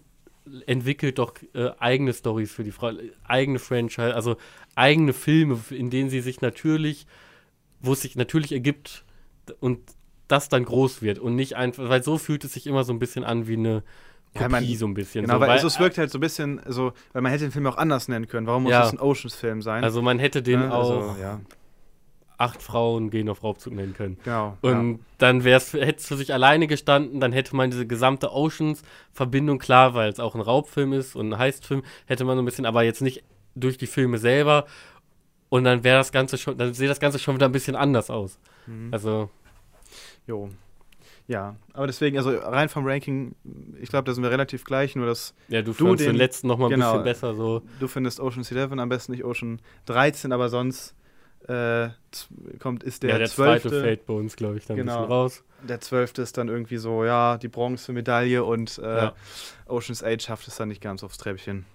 entwickelt doch äh, eigene Stories für die Frau, eigene Franchise, also eigene Filme, in denen sie sich natürlich, wo es sich natürlich ergibt und das dann groß wird und nicht einfach, weil so fühlt es sich immer so ein bisschen an wie eine Kopie, Ja, man- so ein bisschen. Genau, so, weil, also es wirkt halt so ein bisschen so, weil man hätte den Film auch anders nennen können. Warum muss Ja. das ein Oceans-Film sein? also man hätte den Ne? auch Also, ja, acht Frauen gehen auf Raubzug nennen können. genau. Und dann wäre es, hätte es für sich alleine gestanden, dann hätte man diese gesamte Oceans-Verbindung, klar, weil es auch ein Raubfilm ist und ein Heistfilm, hätte man so ein bisschen, aber jetzt nicht durch die Filme selber. Und dann wäre das Ganze schon, dann sähe das Ganze schon wieder ein bisschen anders aus. ja. Mhm. Also, Jo. Ja, aber deswegen, also rein vom Ranking, ich glaube, da sind wir relativ gleich, nur dass ja, du, Du fandst den, den- letzten nochmal ein genau. bisschen besser, so. du findest Ocean's 11 am besten nicht Ocean 13, aber sonst äh, kommt, ist der, ja, der 12. zweite fällt bei uns, glaube ich, dann ein Genau. bisschen raus. Der 12. ist dann irgendwie so, ja, die Bronzemedaille und äh, Ja. Ocean's 8 schafft es dann nicht ganz aufs Treppchen.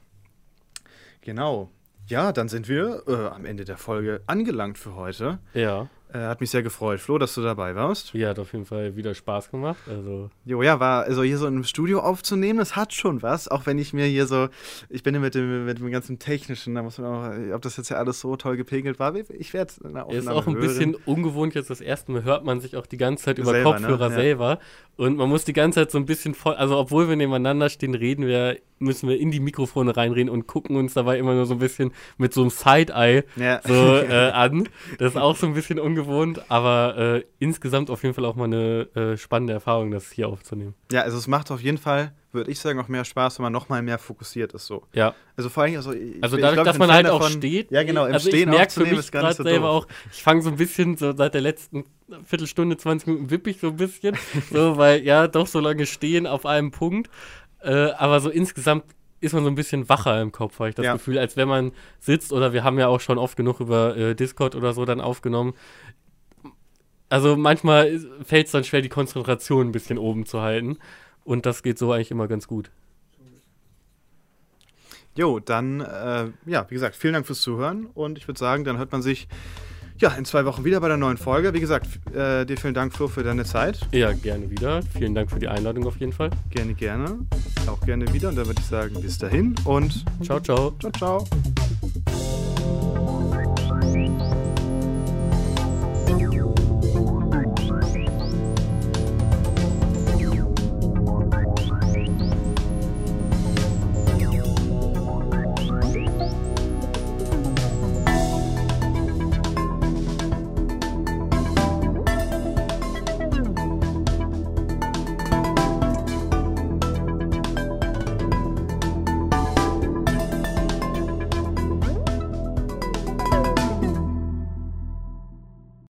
Genau. Ja, dann sind wir äh, am Ende der Folge angelangt für heute. Ja, hat mich sehr gefreut, Flo, dass du dabei warst. ja, hat auf jeden Fall wieder Spaß gemacht. Also, Jo, ja, war, also hier so im Studio aufzunehmen, das hat schon was, auch wenn ich mir hier so, ich bin ja mit dem, mit dem ganzen Technischen, da muss man auch, ob das jetzt ja alles so toll gepegelt war, ich werde es ist auch ein bisschen ungewohnt jetzt das erste Mal, hört man sich auch die ganze Zeit über Selber, ne? Kopfhörer Ja. selber. Und man muss die ganze Zeit so ein bisschen voll, also obwohl wir nebeneinander stehen, reden wir, müssen wir in die Mikrofone reinreden und gucken uns dabei immer nur so ein bisschen mit so einem Side-Eye Ja. so äh, an. Das ist auch so ein bisschen ungewohnt, aber äh, insgesamt auf jeden Fall auch mal eine äh, spannende Erfahrung, das hier aufzunehmen. ja, also es macht auf jeden Fall würde ich sagen, auch mehr Spaß, wenn man nochmal mehr fokussiert ist. So. Ja. Also vor allem, also, ich, Also dadurch, glaub, dass man halt Fan auch davon- steht. Ja, genau, im also Stehen ich merke für aufzunehmen mich ist gar nicht so selber doof. auch, ich fange so ein bisschen, so seit der letzten Viertelstunde, 20 Minuten wippe ich so ein bisschen. so, weil ja, doch so lange stehen auf einem Punkt. Äh, aber so insgesamt ist man so ein bisschen wacher im Kopf, habe ich das Ja. Gefühl, als wenn man sitzt oder wir haben ja auch schon oft genug über äh, Discord oder so dann aufgenommen. Also manchmal fällt es dann schwer, die Konzentration ein bisschen oben zu halten. Und das geht so eigentlich immer ganz gut. Jo, dann, äh, ja, wie gesagt, vielen Dank fürs Zuhören und ich würde sagen, dann hört man sich ja in zwei Wochen wieder bei der neuen Folge. Wie gesagt, äh, dir vielen Dank, Flo, für deine Zeit. Ja, gerne wieder. Vielen Dank für die Einladung auf jeden Fall. Gerne, gerne. Auch gerne wieder und dann würde ich sagen, bis dahin und Ciao, ciao. ciao, ciao.